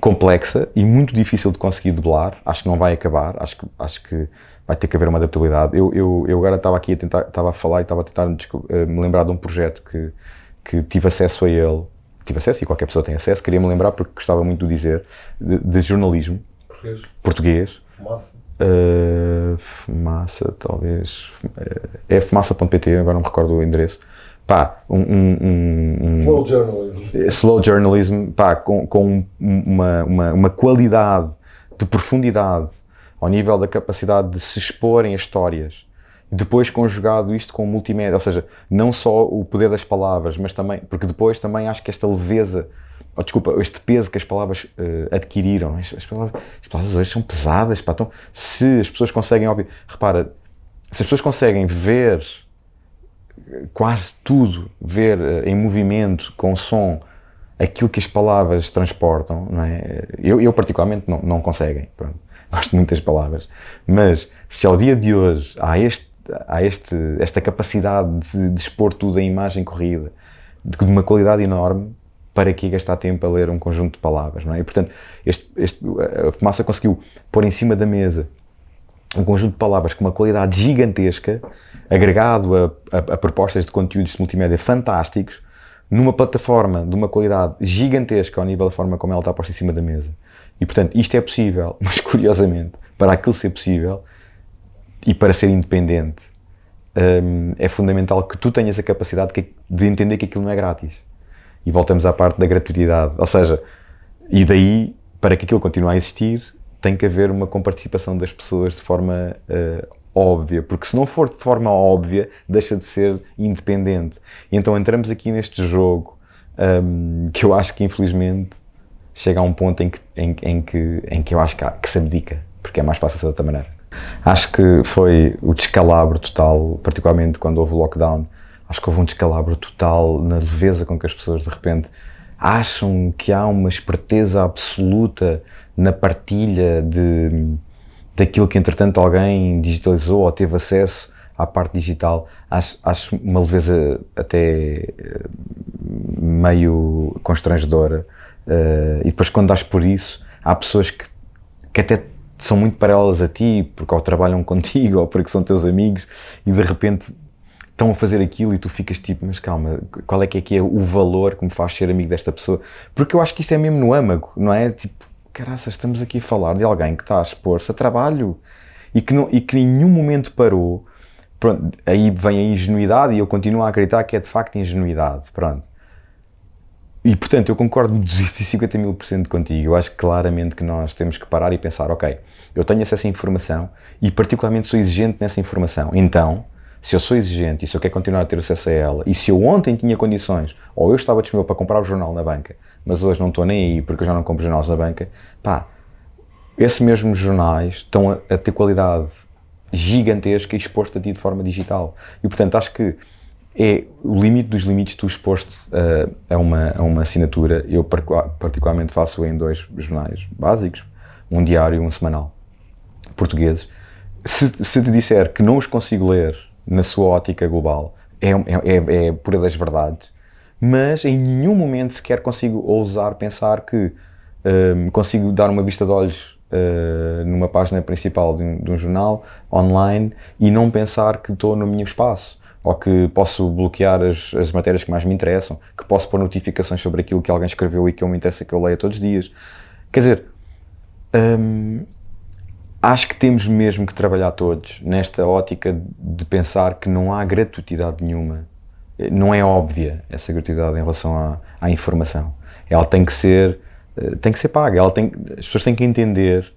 complexa e muito difícil de conseguir debelar. Acho que não vai acabar, acho que, acho que vai ter que haver uma adaptabilidade. Eu, eu, eu agora estava aqui a tentar, estava a falar e estava a tentar me lembrar de um projeto que, que tive acesso a ele, tive acesso e qualquer pessoa tem acesso, queria me lembrar porque gostava muito de dizer, de, de jornalismo Português. Português. Fumaça. Uh, fumaça, talvez. É fumaça.pt, agora não me recordo o endereço. Pá, um, um, um, Slow journalism. Slow journalism, pá, com, com uma, uma, uma qualidade de profundidade ao nível da capacidade de se exporem as histórias. Depois conjugado isto com multimédia, ou seja, não só o poder das palavras, mas também, porque depois também acho que esta leveza oh, desculpa, este peso que as palavras uh, adquiriram. As, as, palavras, as, palavras, hoje são pesadas, pá. Então, se as pessoas conseguem, óbvio, repara, se as pessoas conseguem ver quase tudo, ver uh, em movimento, com som, aquilo que as palavras transportam, não é? Eu, eu particularmente não, não conseguem, pronto. [LAUGHS] gosto muito das palavras, mas se ao dia de hoje há, este, há este, esta capacidade de, de expor tudo em imagem corrida, de, de uma qualidade enorme, para que gastar tempo a ler um conjunto de palavras, não é? E, portanto, este, este, a Fumaça conseguiu pôr em cima da mesa um conjunto de palavras com uma qualidade gigantesca, agregado a, a, a propostas de conteúdos de multimédia fantásticos, numa plataforma de uma qualidade gigantesca ao nível da forma como ela está posta em cima da mesa. E, portanto, isto é possível, [LAUGHS] mas curiosamente, para aquilo ser possível e para ser independente, hum, é fundamental que tu tenhas a capacidade de entender que aquilo não é grátis e voltamos à parte da gratuidade. Ou seja, e daí, para que aquilo continue a existir, tem que haver uma comparticipação das pessoas de forma uh, óbvia, porque se não for de forma óbvia, deixa de ser independente. E então entramos aqui neste jogo um, que eu acho que infelizmente chega a um ponto em que, em, em que, em que eu acho que, há, que se abdica, porque é mais fácil ser de outra maneira. Acho que foi o descalabro total, particularmente quando houve o lockdown, acho que houve um descalabro total na leveza com que as pessoas de repente acham que há uma esperteza absoluta na partilha de daquilo que entretanto alguém digitalizou ou teve acesso à parte digital. Acho, acho uma leveza até eh, meio constrangedora. Uh, e depois quando dás por isso, há pessoas que, que até são muito paralelas a ti, porque ou trabalham [LAUGHS] contigo ou porque são teus amigos e de repente estão a fazer aquilo e tu ficas tipo, mas calma, qual é que é que é o valor que me faz ser amigo desta pessoa? Porque eu acho que isto é mesmo no âmago, não é? Tipo, caraças, estamos aqui a falar de alguém que está a expor-se a trabalho e que, não, e que em nenhum momento parou. Pronto, aí vem a ingenuidade e eu continuo a acreditar que é de facto ingenuidade, pronto. E portanto, eu concordo 250 mil por cento contigo. Eu acho claramente que nós temos que parar e pensar: ok, eu tenho acesso à informação e, particularmente, sou exigente nessa informação. Então, se eu sou exigente e se eu quero continuar a ter acesso a ela, e se eu ontem tinha condições, ou eu estava disponível para comprar o jornal na banca, mas hoje não estou nem aí porque eu já não compro jornais na banca, pá, esses mesmos jornais estão a, a ter qualidade gigantesca e exposto a ti de forma digital. E portanto acho que é o limite dos limites tu exposto uh, a, uma, a uma assinatura. Eu particularmente faço em dois jornais básicos, um diário e um semanal, portugueses. Se, se te disser que não os consigo ler na sua ótica global, é, é, é, é pura das verdades, mas em nenhum momento sequer consigo ousar pensar que um, consigo dar uma vista de olhos uh, numa página principal de um, de um, jornal online e não pensar que estou no meu espaço ou que posso bloquear as, as matérias que mais me interessam, que posso pôr notificações sobre aquilo que alguém escreveu e que eu me interessa que eu leia todos os dias. Quer dizer, hum, acho que temos mesmo que trabalhar todos nesta ótica de pensar que não há gratuidade nenhuma. Não é óbvia essa gratuidade em relação à, à informação. Ela tem que ser, eh, tem que ser paga. Ela tem, as pessoas têm que entender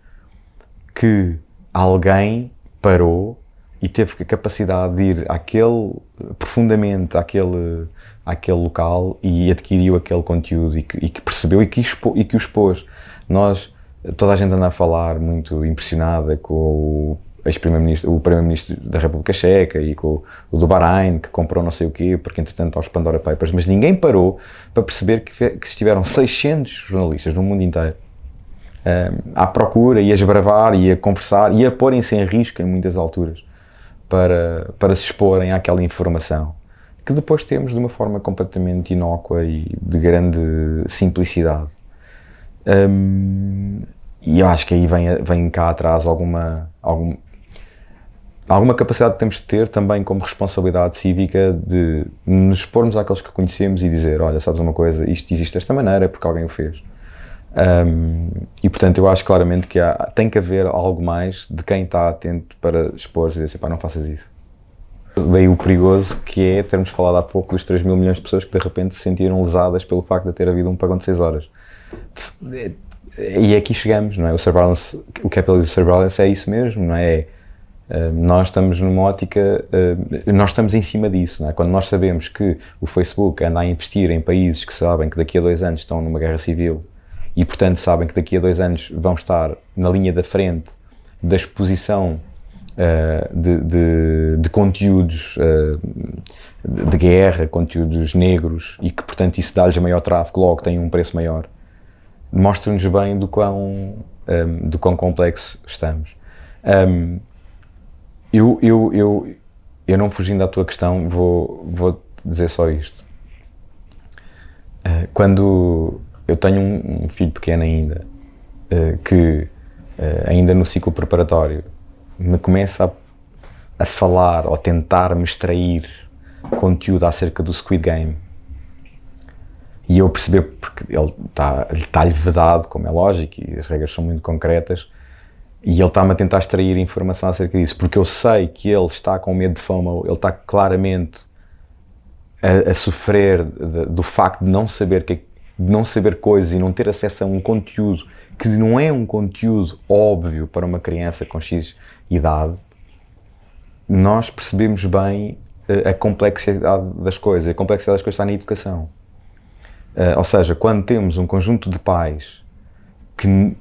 que alguém parou e teve a capacidade de ir àquele, profundamente àquele, àquele local e adquiriu aquele conteúdo e que, e que percebeu e que, expo, e que o expôs. Nós, toda a gente anda a falar muito impressionada com o ex-primeiro-ministro, o primeiro-ministro da República Checa e com o do Bahrein, que comprou não sei o quê, porque entretanto aos Pandora Papers, mas ninguém parou para perceber que, que estiveram 600 jornalistas no mundo inteiro um, à procura e a esbravar e a conversar e a porem-se em risco em muitas alturas para, para se exporem àquela informação que depois temos de uma forma completamente inócua e de grande simplicidade. Um, e eu acho que aí vem, vem cá atrás alguma, algum, alguma capacidade que temos de ter também como responsabilidade cívica de nos expormos àqueles que conhecemos e dizer, olha, sabes uma coisa, isto existe desta maneira porque alguém o fez. Um, e portanto eu acho claramente que há, tem que haver algo mais de quem está atento para expor e dizer assim, pá, não faças isso. Daí o perigoso que é termos falado há pouco dos 3 mil milhões de pessoas que de repente se sentiram lesadas pelo facto de ter havido um pagão de 6 horas. E aqui chegamos, não é? O surveillance, o capitalism surveillance é isso mesmo, não é? Uh, nós estamos numa ótica, uh, nós estamos em cima disso, não é? Quando nós sabemos que o Facebook anda a investir em países que sabem que daqui a dois anos estão numa guerra civil e, portanto, sabem que daqui a dois anos vão estar na linha da frente da exposição uh, de, de, de, conteúdos uh, de guerra, conteúdos negros e que, portanto, isso dá-lhes maior tráfego, logo tem um preço maior, mostra-nos bem do quão, um, do quão complexo estamos. Um, eu, eu, eu, eu não fugindo à tua questão, vou, vou dizer só isto. Uh, quando eu tenho um, um filho pequeno ainda, uh, que uh, ainda no ciclo preparatório me começa a, a falar ou tentar me extrair conteúdo acerca do Squid Game. E eu perceber, porque ele está-lhe está vedado, como é lógico, e as regras são muito concretas, e ele está-me a tentar extrair informação acerca disso, porque eu sei que ele está com medo de fama, ele está claramente a, a sofrer de, do facto de não saber que de não saber coisas e não ter acesso a um conteúdo que não é um conteúdo óbvio para uma criança com X idade, nós percebemos bem eh, a complexidade das coisas. A complexidade das coisas está na educação. Uh, ou seja, quando temos um conjunto de pais que,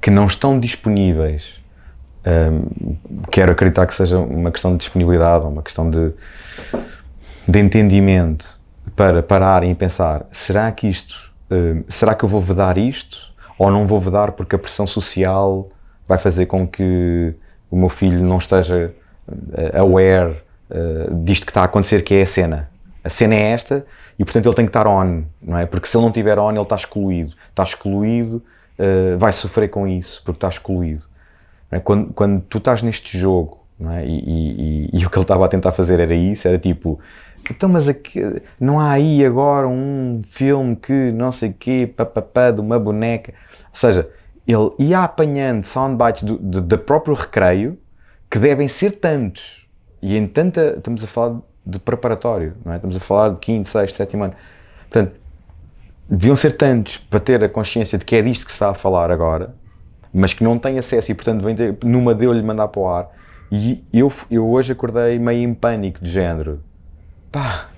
que não estão disponíveis, um, ehm, quero acreditar que seja uma questão de disponibilidade, uma questão de, de entendimento, para pararem e pensar: será que isto, uh, será que eu vou vedar isto? Ou não vou vedar porque a pressão social vai fazer com que o meu filho não esteja uh, aware uh, disto que está a acontecer, que é a cena. A cena é esta e, portanto, ele tem que estar on, não é? Porque se ele não estiver on, ele está excluído. Está excluído, uh, vai sofrer com isso, porque está excluído. É? Quando, quando tu estás neste jogo, é? e, e, e, e, o que ele estava a tentar fazer era isso, era tipo, então, mas aqui, não há aí agora um filme que não sei o quê, papapá, de uma boneca. Ou seja, ele ia apanhando soundbites do, do, do próprio recreio, que devem ser tantos. E em tanta. Estamos a falar de preparatório, é? Estamos a falar de quinto, sexto, sétimo ano. Portanto, deviam ser tantos para ter a consciência de que é disto que se está a falar agora, mas que não tem acesso e, portanto, vem numa deu-lhe mandar para o ar. E eu, eu hoje acordei meio em pânico de género pá,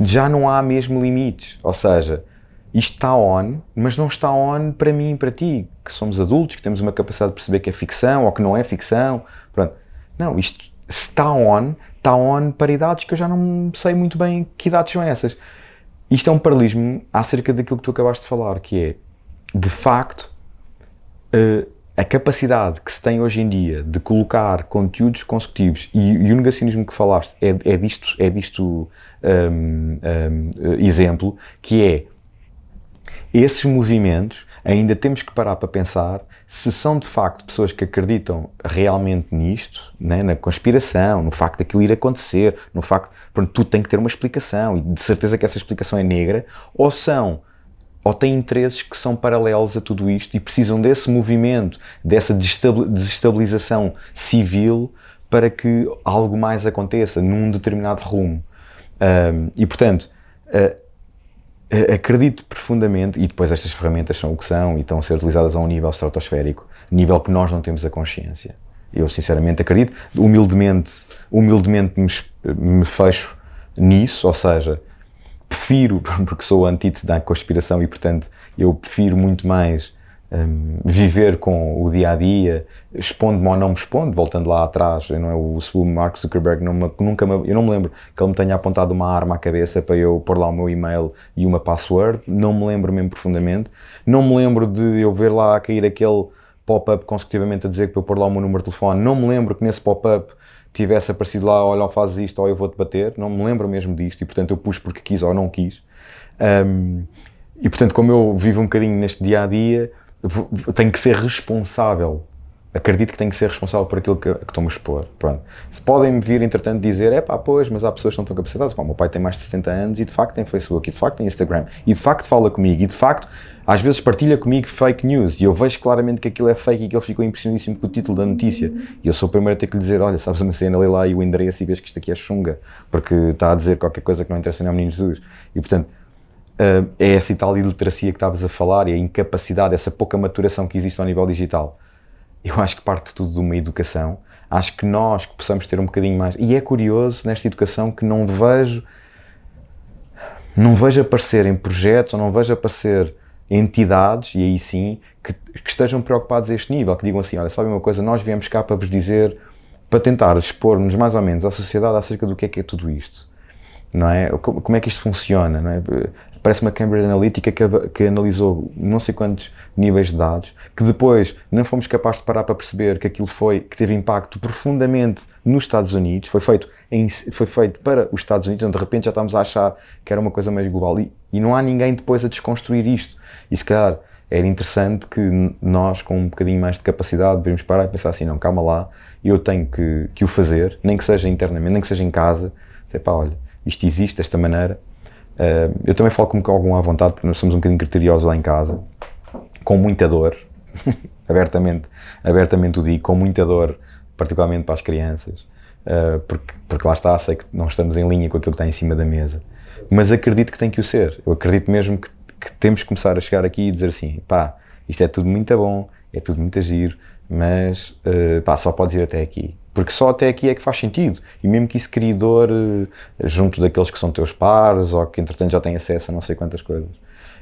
já não há mesmo limites. Ou seja, isto está on, mas não está on para mim e para ti, que somos adultos, que temos uma capacidade de perceber que é ficção ou que não é ficção. Pronto. Não, isto está on, está on para idades que eu já não sei muito bem que idades são essas. Isto é um paralelismo acerca daquilo que tu acabaste de falar, que é, de facto, uh, a capacidade que se tem hoje em dia de colocar conteúdos consecutivos e, e o negacionismo que falaste é, é disto, é disto um, um, exemplo, que é esses movimentos ainda temos que parar para pensar se são de facto pessoas que acreditam realmente nisto, né, na conspiração, no facto daquilo ir acontecer, no facto, pronto, tudo tem que ter uma explicação e de certeza que essa explicação é negra, ou são ou têm interesses que são paralelos a tudo isto e precisam desse movimento, dessa desestabilização civil para que algo mais aconteça num determinado rumo. Um, e portanto, uh, acredito profundamente, e depois estas ferramentas são o que são e estão a ser utilizadas a um nível estratosférico, nível que nós não temos a consciência. Eu sinceramente acredito, humildemente, humildemente me, me fecho nisso, ou seja, prefiro, [LAUGHS] porque sou antítese da conspiração e portanto eu prefiro muito mais um, viver com o dia a dia, expondo-me ou não me expondo, voltando lá atrás, não é o, o Mark Zuckerberg não me, nunca me, eu não me lembro que ele me tenha apontado uma arma à cabeça para eu pôr lá o meu e-mail e uma password, não me lembro mesmo profundamente, não me lembro de eu ver lá cair aquele pop-up consecutivamente a dizer que para eu pôr lá o meu número de telefone, não me lembro que nesse pop-up tivesse aparecido lá, olha, fazes isto ou eu vou-te bater, não me lembro mesmo disto e portanto eu pus porque quis ou não quis. Um, e portanto, como eu vivo um bocadinho neste dia a dia, tenho que ser responsável. Acredito que tenho que ser responsável por aquilo que, estou-me a expor. Pronto. Se podem-me vir, entretanto, dizer: é pá, pois, mas há pessoas que não estão capacitadas. Pá, meu pai tem mais de 70 anos e de facto tem Facebook, e de facto tem Instagram, e de facto fala comigo, e de facto às vezes partilha comigo fake news e eu vejo claramente que aquilo é fake e que ele ficou impressionadíssimo com o título da notícia. E eu sou o primeiro a ter que lhe dizer: olha, sabes uma cena, lê lá e o endereço e vês que isto aqui é chunga, porque está a dizer qualquer coisa que não interessa nem ao menino Jesus. E portanto é essa tal iliteracia que estavas a falar e a incapacidade, essa pouca maturação que existe ao nível digital. Eu acho que parte tudo de uma educação. Acho que nós que possamos ter um bocadinho mais. E é curioso nesta educação que não vejo. Não vejo aparecer em projetos ou não vejo aparecer entidades, e aí sim, que, que, estejam preocupados a este nível, que digam assim: olha, sabe uma coisa, nós viemos cá para vos dizer, para tentar expor-nos mais ou menos à sociedade acerca do que é que é tudo isto. Não é? Como é que isto funciona? Não é? Parece uma Cambridge Analytica que, que, analisou não sei quantos níveis de dados, que depois não fomos capazes de parar para perceber que aquilo foi, que teve impacto profundamente nos Estados Unidos, foi feito, em, foi feito para os Estados Unidos, então de repente já estamos a achar que era uma coisa mais global. E, e não há ninguém depois a desconstruir isto. E se calhar era interessante que nós, com um bocadinho mais de capacidade, deveríamos parar e pensar assim, não, calma lá, eu tenho que, que o fazer, nem que seja internamente, nem que seja em casa, dizer, pá, olha, isto existe desta maneira, Uh, eu também falo com algum à vontade, porque nós somos um bocadinho criteriosos lá em casa, com muita dor, [LAUGHS] abertamente, abertamente o digo, com muita dor, particularmente para as crianças, uh, porque, porque lá está, sei que não estamos em linha com aquilo que está em cima da mesa, mas acredito que tem que o ser. Eu acredito mesmo que, que temos que começar a chegar aqui e dizer assim: pá, isto é tudo muito bom, é tudo muito giro, mas uh, pá, só podes ir até aqui. Porque só até aqui é que faz sentido. E mesmo que isso crie dor uh, junto daqueles que são teus pares ou que entretanto já têm acesso a não sei quantas coisas.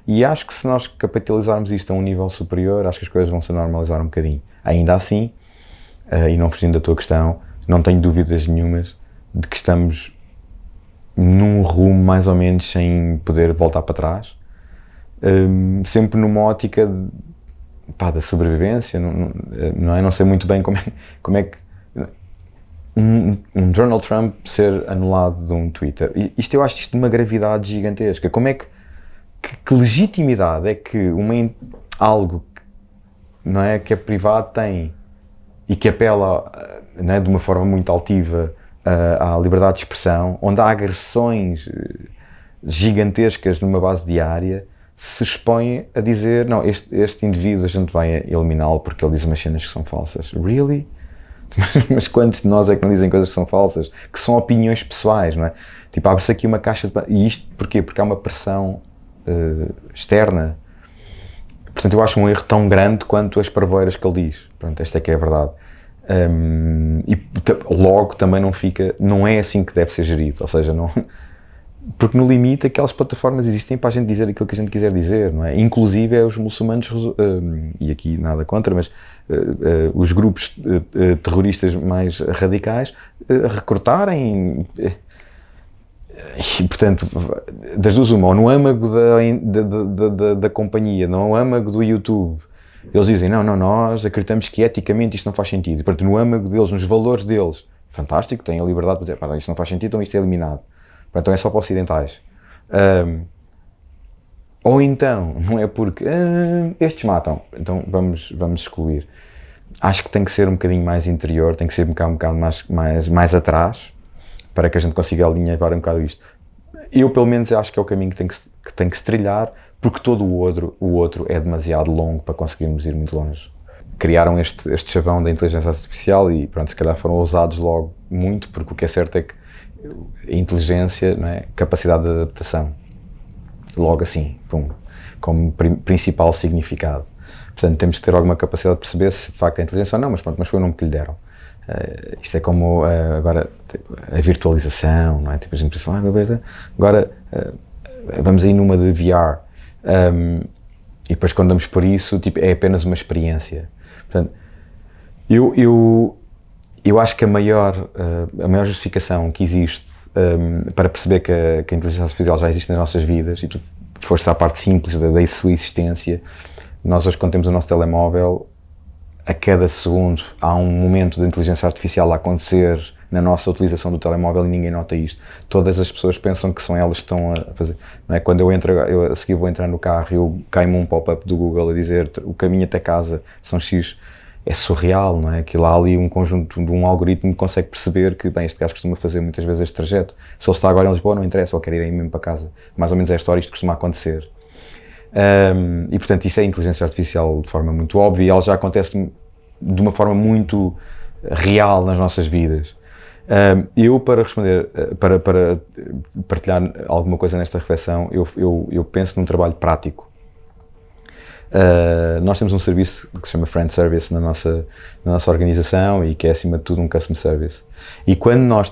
E acho que se nós capitalizarmos isto a um nível superior, acho que as coisas vão se normalizar um bocadinho. Ainda assim, uh, e não fugindo da tua questão, não tenho dúvidas nenhumas de que estamos num rumo mais ou menos sem poder voltar para trás. Um, sempre numa ótica de, pá, da sobrevivência, não, não, é? Não sei muito bem como é, como é que um, um, Donald Trump ser anulado de um Twitter. Isto eu acho isto de uma gravidade gigantesca. Como é que, que, que legitimidade é que uma, algo que, não é, que é privado tem e que apela não é, de uma forma muito altiva uh, à liberdade de expressão, onde há agressões eh, gigantescas numa base diária, se expõe a dizer: não, este, este indivíduo a gente vai eliminá-lo porque ele diz umas cenas que são falsas. Really? [LAUGHS] Mas quantos de nós é que não dizem coisas que são falsas? Que são opiniões pessoais, não é? Tipo, abre-se aqui uma caixa de. E isto porquê? Porque há uma pressão uh, externa. Portanto, eu acho um erro tão grande quanto as parvoeiras que ele diz. Pronto, esta é que é a verdade. Um, e logo também não fica. Não é assim que deve ser gerido. Ou seja, não porque no limite aquelas plataformas existem para a gente dizer aquilo que a gente quiser dizer, não é? Inclusive é os muçulmanos, e aqui nada contra, mas uh, uh, os grupos uh, terroristas mais radicais recrutarem. E, portanto, das duas uma, ou no âmago da, da, da, da, companhia, no âmago do YouTube, eles dizem, não, não, nós acreditamos que eticamente isto não faz sentido. E, portanto, no âmago deles, nos valores deles, fantástico, têm a liberdade para dizer, isto não faz sentido, então isto é eliminado. Então é só para ocidentais. Um, ou então, [LAUGHS] não é porque estes matam, então vamos, vamos excluir. Acho que tem que ser um bocadinho mais interior, tem que ser um bocado, um bocado mais, mais, mais atrás para que a gente consiga alinhavar um bocado isto. Eu, pelo menos, acho que é o caminho que tem que, que tem que se trilhar porque todo o outro, o outro é demasiado longo para conseguirmos ir muito longe. Criaram este, este chavão da inteligência artificial e pronto, se calhar foram ousados logo muito, porque o que é certo é que inteligência, é? capacidade de adaptação, logo assim, pum, como principal significado. Portanto, temos que ter alguma capacidade de perceber se de facto é inteligência ou não, mas pronto, mas foi o nome que lhe deram. Uh, isto é como uh, agora tipo, a virtualização, não é? Tipo, a gente pensa, ah, agora uh, vamos aí numa de VR. Um, e depois quando damos por isso, tipo, é apenas uma experiência. Portanto, eu, eu, eu acho que a maior, a maior justificação que existe um, para perceber que a, que a, inteligência artificial já existe nas nossas vidas, e tu foste à parte simples da, da sua existência, nós hoje quando temos o nosso telemóvel, a cada segundo há um momento de inteligência artificial a acontecer na nossa utilização do telemóvel e ninguém nota isto. Todas as pessoas pensam que são elas que estão a fazer. Não é? Quando eu entro, eu a seguir vou entrar no carro e cai-me um pop-up do Google a dizer o caminho até casa são X. É surreal, não é? Aquilo há ali um conjunto de um algoritmo que consegue perceber que, bem, este gajo costuma fazer muitas vezes este trajeto. Se ele está agora em Lisboa, não interessa, ele quer ir aí mesmo para casa. Mais ou menos é a história, isto costuma acontecer. Um, e portanto, isso é inteligência artificial de forma muito óbvia e ela já acontece de uma forma muito real nas nossas vidas. Um, eu, para responder, eh, para, para partilhar alguma coisa nesta reflexão, eu, eu, eu penso num trabalho prático. Uh, nós temos um serviço que se chama Friend Service na nossa, na nossa organização e que é, acima de tudo, um Customer Service. E quando nós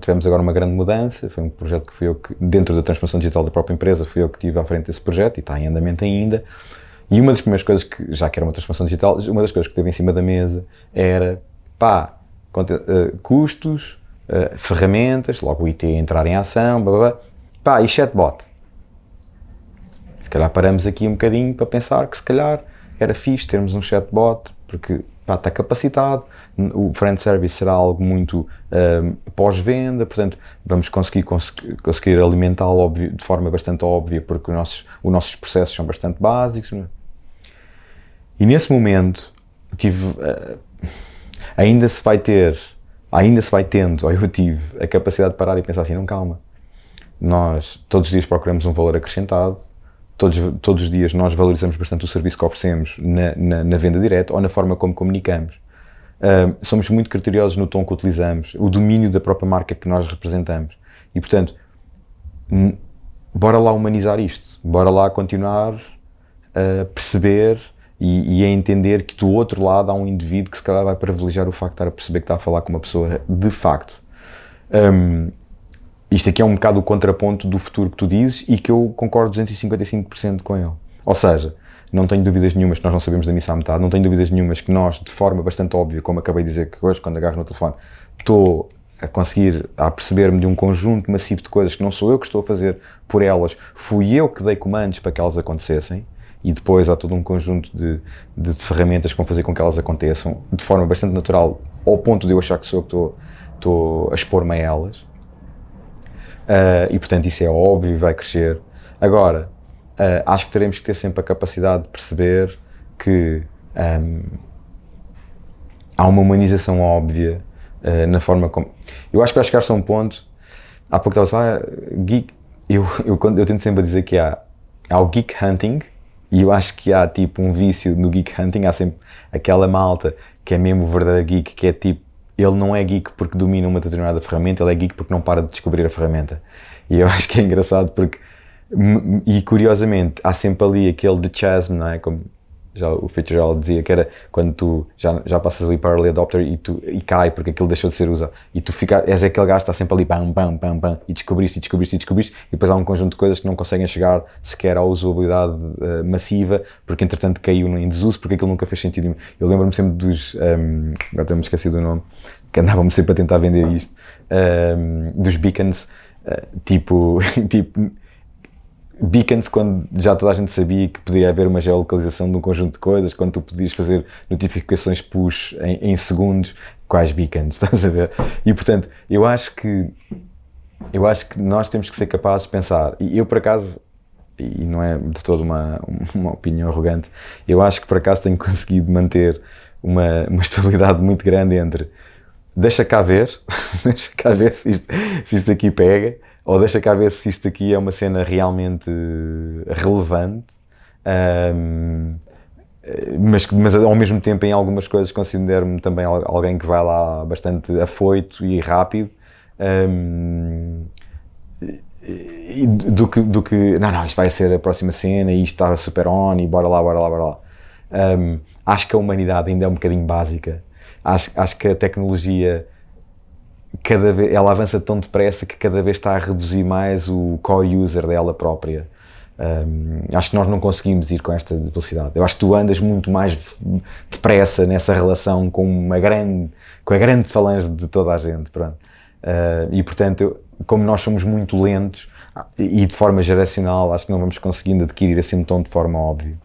tivemos agora uma grande mudança, foi um projeto que fui eu que, dentro da transformação digital da própria empresa, fui eu que estive à frente desse projeto e está em andamento ainda. E uma das primeiras coisas que, já que era uma transformação digital, uma das coisas que teve em cima da mesa era, pá, uh, custos, uh, ferramentas, logo o IT entrar em ação, blá, blá, blá, pá, e chatbot. Se calhar paramos aqui um bocadinho para pensar que se calhar era fixe termos um chatbot, porque pá, está capacitado, o friend service será algo muito um, pós-venda, portanto vamos conseguir, conseguir alimentá-lo de forma bastante óbvia porque os nossos, os nossos processos são bastante básicos. É? E nesse momento tive, uh, ainda se vai ter, ainda se vai tendo, ou eu tive a capacidade de parar e pensar assim, não calma, nós todos os dias procuramos um valor acrescentado, todos, todos os dias nós valorizamos bastante o serviço que oferecemos na, na, na venda direta ou na forma como comunicamos. Uh, somos muito criteriosos no tom que utilizamos, o domínio da própria marca que nós representamos. E, portanto, bora lá humanizar isto, bora lá continuar a perceber e, e, a entender que do outro lado há um indivíduo que se calhar vai privilegiar o facto de estar a perceber que está a falar com uma pessoa de facto. Um, isto aqui é um bocado o contraponto do futuro que tu dizes e que eu concordo 255% com ele. Ou seja, não tenho dúvidas nenhumas que nós não sabemos da missa à metade, não tenho dúvidas nenhumas que nós, de forma bastante óbvia, como acabei de dizer que hoje, quando agarro no telefone, estou a conseguir, a perceber-me de um conjunto massivo de coisas que não sou eu que estou a fazer por elas, fui eu que dei comandos para que elas acontecessem, e depois há todo um conjunto de, de ferramentas que vão fazer com que elas aconteçam de forma bastante natural, ao ponto de eu achar que sou eu que estou, estou a expor-me a elas. Uh, e portanto isso é óbvio e vai crescer. Agora, uh, acho que teremos que ter sempre a capacidade de perceber que um, há uma humanização óbvia uh, na forma como. Eu acho que vai chegar-se a um ponto. Há pouco estava a falar, geek. Eu, [LAUGHS] eu, eu tento sempre dizer que há, há o geek hunting, e eu acho que há tipo um vício no geek hunting. Há sempre aquela malta que é mesmo verdadeiro geek, que é tipo ele não é geek porque domina uma determinada ferramenta, ele é geek porque não para de descobrir a ferramenta. E eu [LAUGHS] acho que é engraçado porque, e curiosamente, há sempre ali aquele de chasm, não é? Como já o Fitzgerald dizia que era quando tu já, já passas ali para early adopter e, tu, e cai porque aquilo deixou de ser usado e tu fica, és aquele gajo que está sempre ali bam, bam, bam, bam e descobriste, e descobriste, e descobriste e depois há um conjunto de coisas que não conseguem chegar sequer à usabilidade uh, massiva porque entretanto caiu em desuso porque aquilo nunca fez sentido eu lembro-me sempre dos um, agora tenho-me esquecido o nome que andavam-me sempre a tentar vender isto um, dos beacons uh, tipo, [LAUGHS] tipo beacons quando já toda a gente sabia que poderia haver uma geolocalização de um conjunto de coisas, quando tu podias fazer notificações push em, em segundos, quais beacons, [LAUGHS] estás a ver? E portanto, eu acho que eu acho que nós temos que ser capazes de pensar, e eu por acaso, e não é de toda uma, uma opinião arrogante, eu acho que por acaso tenho [LAUGHS] conseguido manter uma, uma estabilidade muito grande entre deixa cá ver, [LAUGHS] deixa cá ver se isto, se isto aqui pega, ou deixa cá ver se isto aqui é uma cena realmente relevante. Um, mas, mas ao mesmo tempo em algumas coisas considero-me também alguém que vai lá bastante afoito e rápido. Um, do, que, do que não, não, isto vai ser a próxima cena e isto está super on e bora lá, bora lá, bora lá. Um, acho que a humanidade ainda é um bocadinho básica. Acho, acho que a tecnologia cada vez, ela avança tão depressa que cada vez está a reduzir mais o core user dela própria um, acho que nós não conseguimos ir com esta velocidade. Eu acho que tu andas muito mais depressa nessa relação com uma grande, com a grande falange de toda a gente, pronto. Uh, e portanto, eu, como nós somos muito lentos e de forma geracional, acho que não vamos conseguindo adquirir assim um tom de forma óbvia.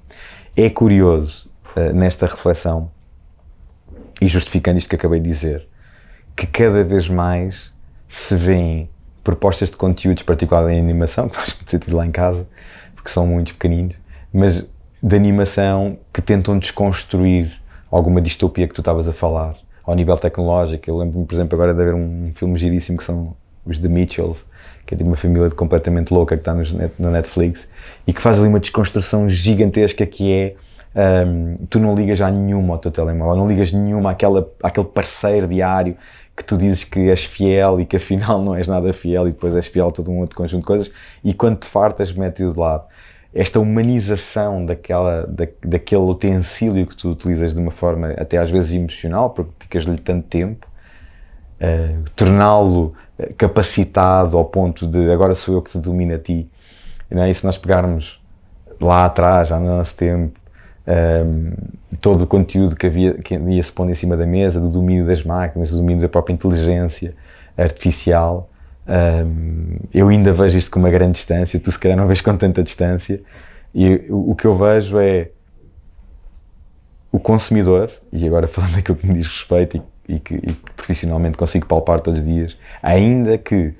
É curioso uh, nesta reflexão e justificando isto que acabei de dizer, que cada vez mais se vêem propostas de conteúdos, particularmente em animação, [LAUGHS] que faz muito sentido lá em casa, porque são muito pequeninos, mas de animação que tentam desconstruir alguma distopia que tu estavas a falar, ao nível tecnológico. Eu lembro-me, por exemplo, agora de haver um filme giríssimo que são os The Mitchells, que é de uma família completamente louca que está no Netflix e que faz ali uma desconstrução gigantesca que é um, tu não ligas a nenhuma ao teu telemóvel, não ligas nenhuma àquela, àquele parceiro diário que tu dizes que és fiel e que afinal não és nada fiel e depois és fiel a todo um outro conjunto de coisas e quando te fartas mete-o de lado. Esta humanização daquela, da, daquele utensílio que tu utilizas de uma forma até às vezes emocional, porque dedicas-lhe tanto tempo, uh, torná-lo eh, capacitado ao ponto de agora sou eu que te domino a ti. Não é? E se nós pegarmos lá atrás, já no nosso tempo, um, todo o conteúdo que, havia, que ia se pondo em cima da mesa, do domínio das máquinas, do domínio da própria inteligência artificial. Um, eu ainda vejo isto com uma grande distância, tu se calhar não vês com tanta distância, e o, o que eu vejo é o consumidor, e agora falando daquilo que me diz respeito e, e, que, e que profissionalmente consigo palpar todos os dias, ainda que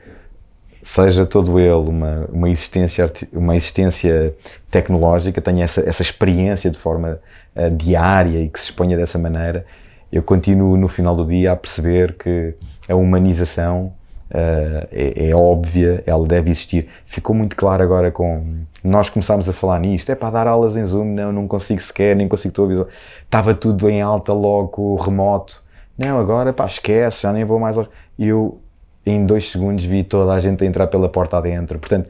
seja todo ele uma, uma, existência, uma existência tecnológica, tenha essa, essa experiência de forma uh, diária e que se exponha dessa maneira, eu continuo no final do dia a perceber que a humanização uh, é, é, óbvia, ela deve existir. Ficou muito claro agora com. Nós começámos a falar nisto, é para dar aulas em Zoom, não, não consigo sequer, nem consigo televisão. Estava tudo em alta logo, remoto. Não, agora, pá, esquece, já nem vou mais. Eu em dois segundos vi toda a gente a entrar pela porta adentro. Portanto,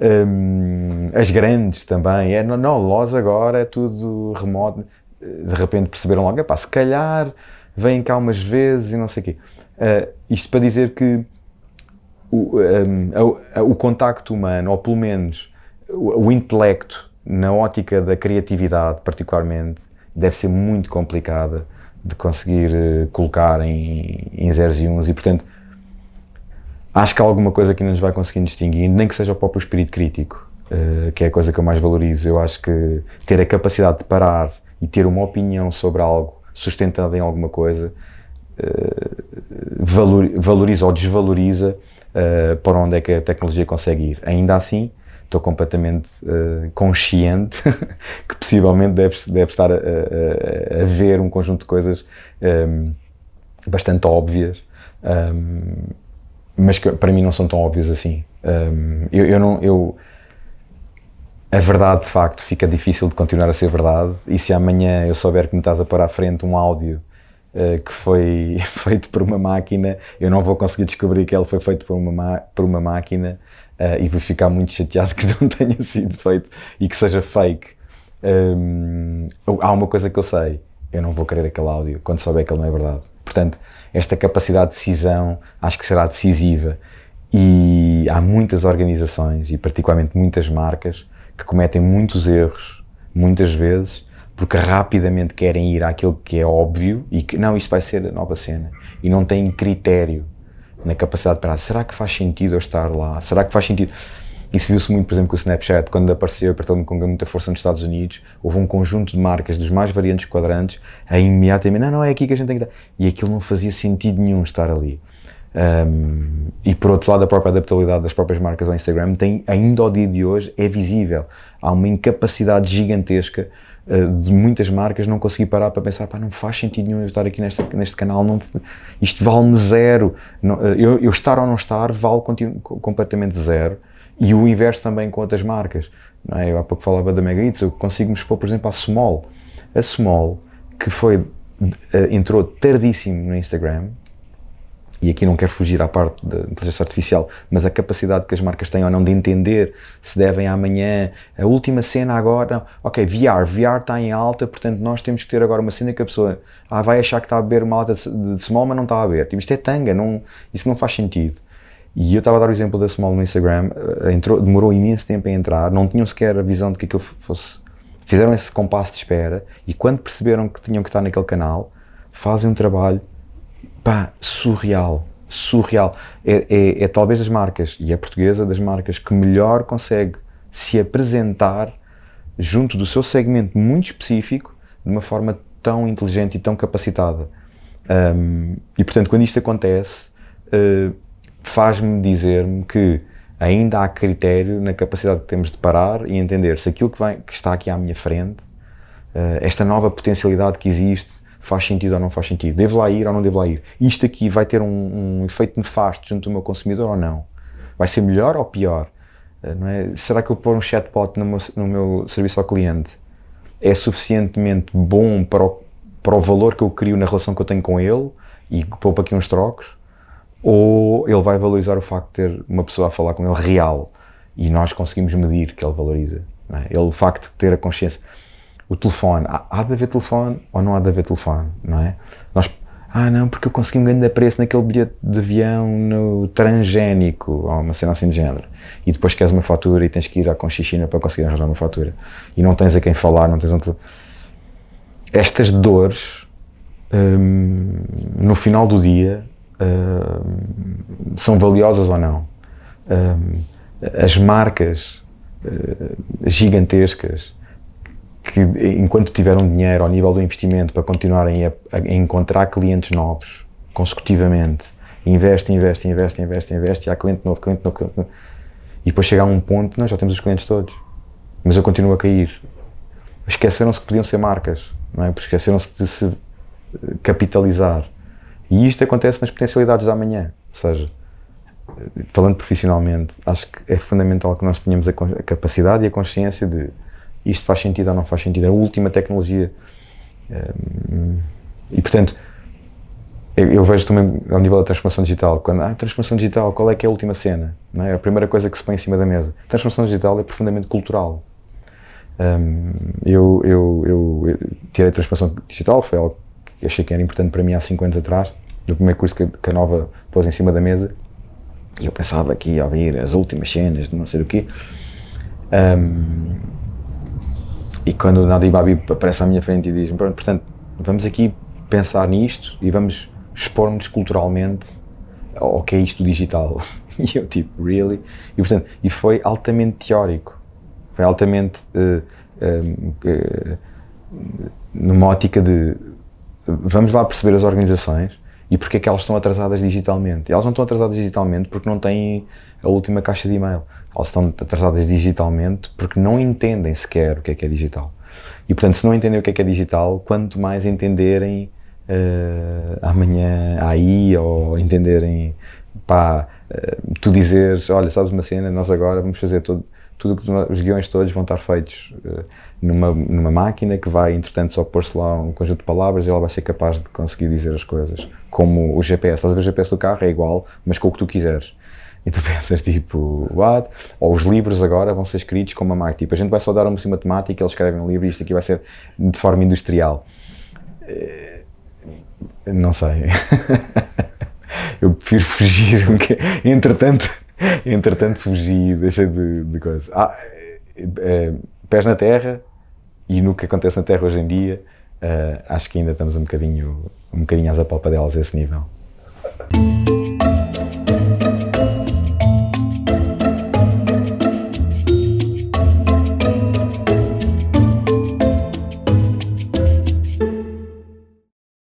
hum, as grandes também, é, não, não, agora é tudo remoto. De repente perceberam logo, se calhar vêm cá umas vezes e não sei o quê. Uh, isto para dizer que o, um, o contacto humano, ou pelo menos o, o, intelecto, na ótica da criatividade, particularmente, deve ser muito complicada de conseguir uh, colocar em, em zeros e uns, e portanto acho que há alguma coisa que não nos vai conseguir distinguir, nem que seja o próprio espírito crítico, uh, que é a coisa que eu mais valorizo. Eu acho que ter a capacidade de parar e ter uma opinião sobre algo sustentada em alguma coisa uh, valor, valoriza ou desvaloriza uh, para onde é que a tecnologia consegue ir. Ainda assim, estou completamente consciente [LAUGHS] que possivelmente deve, deve estar a, a, a, ver um conjunto de coisas um, bastante óbvias. Um, mas que para mim não são tão óbvios assim. Um, eu, eu, não, eu, a verdade de facto fica difícil de continuar a ser verdade e se amanhã eu souber que me estás a pôr à frente um áudio uh, que foi [LAUGHS] feito por uma máquina, eu não vou conseguir descobrir que ele foi feito por uma, por uma máquina uh, e vou ficar muito chateado [LAUGHS] que não tenha sido feito e que seja fake. Um, há uma coisa que eu sei, eu não vou querer aquele áudio quando souber que ele não é verdade. Portanto, esta capacidade de decisão acho que será decisiva. E há muitas organizações, e particularmente muitas marcas, que cometem muitos erros, muitas vezes, porque rapidamente querem ir àquilo que é óbvio e que não, isto vai ser a nova cena. E não têm critério na capacidade de parar. Será que faz sentido eu estar lá? Será que faz sentido? Isso viu-se muito, por exemplo, com o Snapchat, quando apareceu, apertou-me com muita força nos Estados Unidos, houve um conjunto de marcas dos mais variantes quadrantes a imediatamente, não, não, é aqui que a gente tem que dar. E aquilo não fazia sentido nenhum estar ali. Um, e por outro lado, a própria adaptabilidade das próprias marcas ao Instagram tem, ainda ao dia de hoje, é visível. Há uma incapacidade gigantesca de muitas marcas não consegui parar para pensar, pá, não faz sentido nenhum eu estar aqui neste, neste canal, não, isto vale-me zero. Não, eu, eu, estar ou não estar vale completamente zero. E o inverso também com outras marcas. Não é? Eu há pouco falava da Mega Eats, eu consigo me expor, por exemplo, à Small. A Small, que foi, entrou tardíssimo no Instagram, e aqui não quero fugir à parte da inteligência artificial, mas a capacidade que as marcas têm ou não de entender se devem amanhã, a última cena agora, ok, VR, VR está em alta, portanto nós temos que ter agora uma cena que a pessoa ah, vai achar que está a beber uma alta de small, mas não está a beber. Tipo, isto é tanga, não, isso não faz sentido. E eu estava a dar o exemplo da Small no Instagram, eh, entrou, demorou imenso tempo a entrar, não tinham sequer a visão de que aquilo fosse. Fizeram esse compasso de espera e quando perceberam que tinham que estar naquele canal, fazem um trabalho pá, surreal. Surreal. É, é, é, talvez das marcas, e é portuguesa, das marcas que melhor consegue se apresentar junto do seu segmento muito específico de uma forma tão inteligente e tão capacitada. Um, e portanto, quando isto acontece, uh, faz-me dizer-me que ainda há critério na capacidade que temos de parar e entender se aquilo que, vem, que está aqui à minha frente, uh, esta nova potencialidade que existe, faz sentido ou não faz sentido, devo lá ir ou não devo lá ir. Isto aqui vai ter um, um efeito nefasto junto do meu consumidor ou não? Vai ser melhor ou pior? Uh, é? Será que eu pôr um chatbot no meu, no meu serviço ao cliente é suficientemente bom para o, para o valor que eu crio na relação que eu tenho com ele e poupa aqui uns trocos? Ou ele vai valorizar o facto de ter uma pessoa a falar com ele real e nós conseguimos medir que ele valoriza? É? Ele, o facto de ter a consciência o telefone, há, há de haver telefone ou não há de haver telefone, não é? Nós, ah não, porque eu consegui um grande preço naquele bilhete de avião no transgénico, ou uma cena assim de género, e depois queres uma fatura e tens que ir à Conchichina para conseguir arranjar uma fatura, e não tens a quem falar, não tens um Estas dores, hum, no final do dia, são valiosas ou não? Hum, as marcas uh, gigantescas que enquanto tiveram dinheiro ao nível do investimento para continuarem a, a encontrar clientes novos consecutivamente, investe, investe, investe, investe, investe, e há cliente novo, cliente novo, cliente novo, e depois chega a um ponto, nós já temos os clientes todos, mas eu continuo a cair. Esqueceram-se que podiam ser marcas, não é? Esqueceram-se de se capitalizar. E isto acontece nas potencialidades da manhã, ou seja, falando profissionalmente, acho que é fundamental que nós tenhamos a capacidade e a consciência de isto faz sentido ou não faz sentido, é a última tecnologia. Ehm, e portanto, eu, vejo também ao nível da transformação digital, quando ah, transformação digital, qual é que é a última cena? Não é? A primeira coisa que se põe em cima da mesa. A transformação digital é profundamente cultural. Um, eu, eu, eu, eu, tirei a transformação digital, foi algo que achei que era importante para mim há 5 anos atrás, no primeiro curso que, que a Nova pôs em cima da mesa, e eu pensava aqui a ouvir as últimas cenas de não sei o quê. Um, e quando o Nadim Babi aparece à minha frente e diz portanto, vamos aqui pensar nisto e vamos expor-nos culturalmente ao que é isto digital. [LAUGHS] E eu tipo, really? E, portanto, e foi altamente teórico. Foi altamente uh, uh, uh, numa ótica de vamos lá perceber as organizações e porque é que elas estão atrasadas digitalmente. E elas não estão atrasadas digitalmente porque não têm a última caixa de e-mail elas estão atrasadas digitalmente porque não entendem sequer o que é que é digital. E portanto, se não entendem o que é que é digital, quanto mais entenderem uh, amanhã aí ou entenderem, pá, uh, tu dizeres, olha, sabes uma cena, nós agora vamos fazer todo, tudo que os guiões todos vão estar feitos uh, numa, numa máquina que vai, entretanto, só pôr-se lá um conjunto de palavras e ela vai ser capaz de conseguir dizer as coisas. Como o GPS, estás a ver o GPS do carro é igual, mas com o que tu quiseres. E tu [LAUGHS] pensas tipo, what? Ou os livros agora vão ser escritos com uma máquina. Tipo, a gente vai só dar uma cima temática, eles escrevem um livro e isto aqui vai ser de forma industrial. Eh, não sei. [LAUGHS] Eu prefiro fugir. Entretanto, entretanto fugi, deixa de, de coisa. Ah, é, pés na terra e no que acontece na terra hoje em dia, uh, acho que ainda estamos um bocadinho, um bocadinho às apalpadelas a esse nível.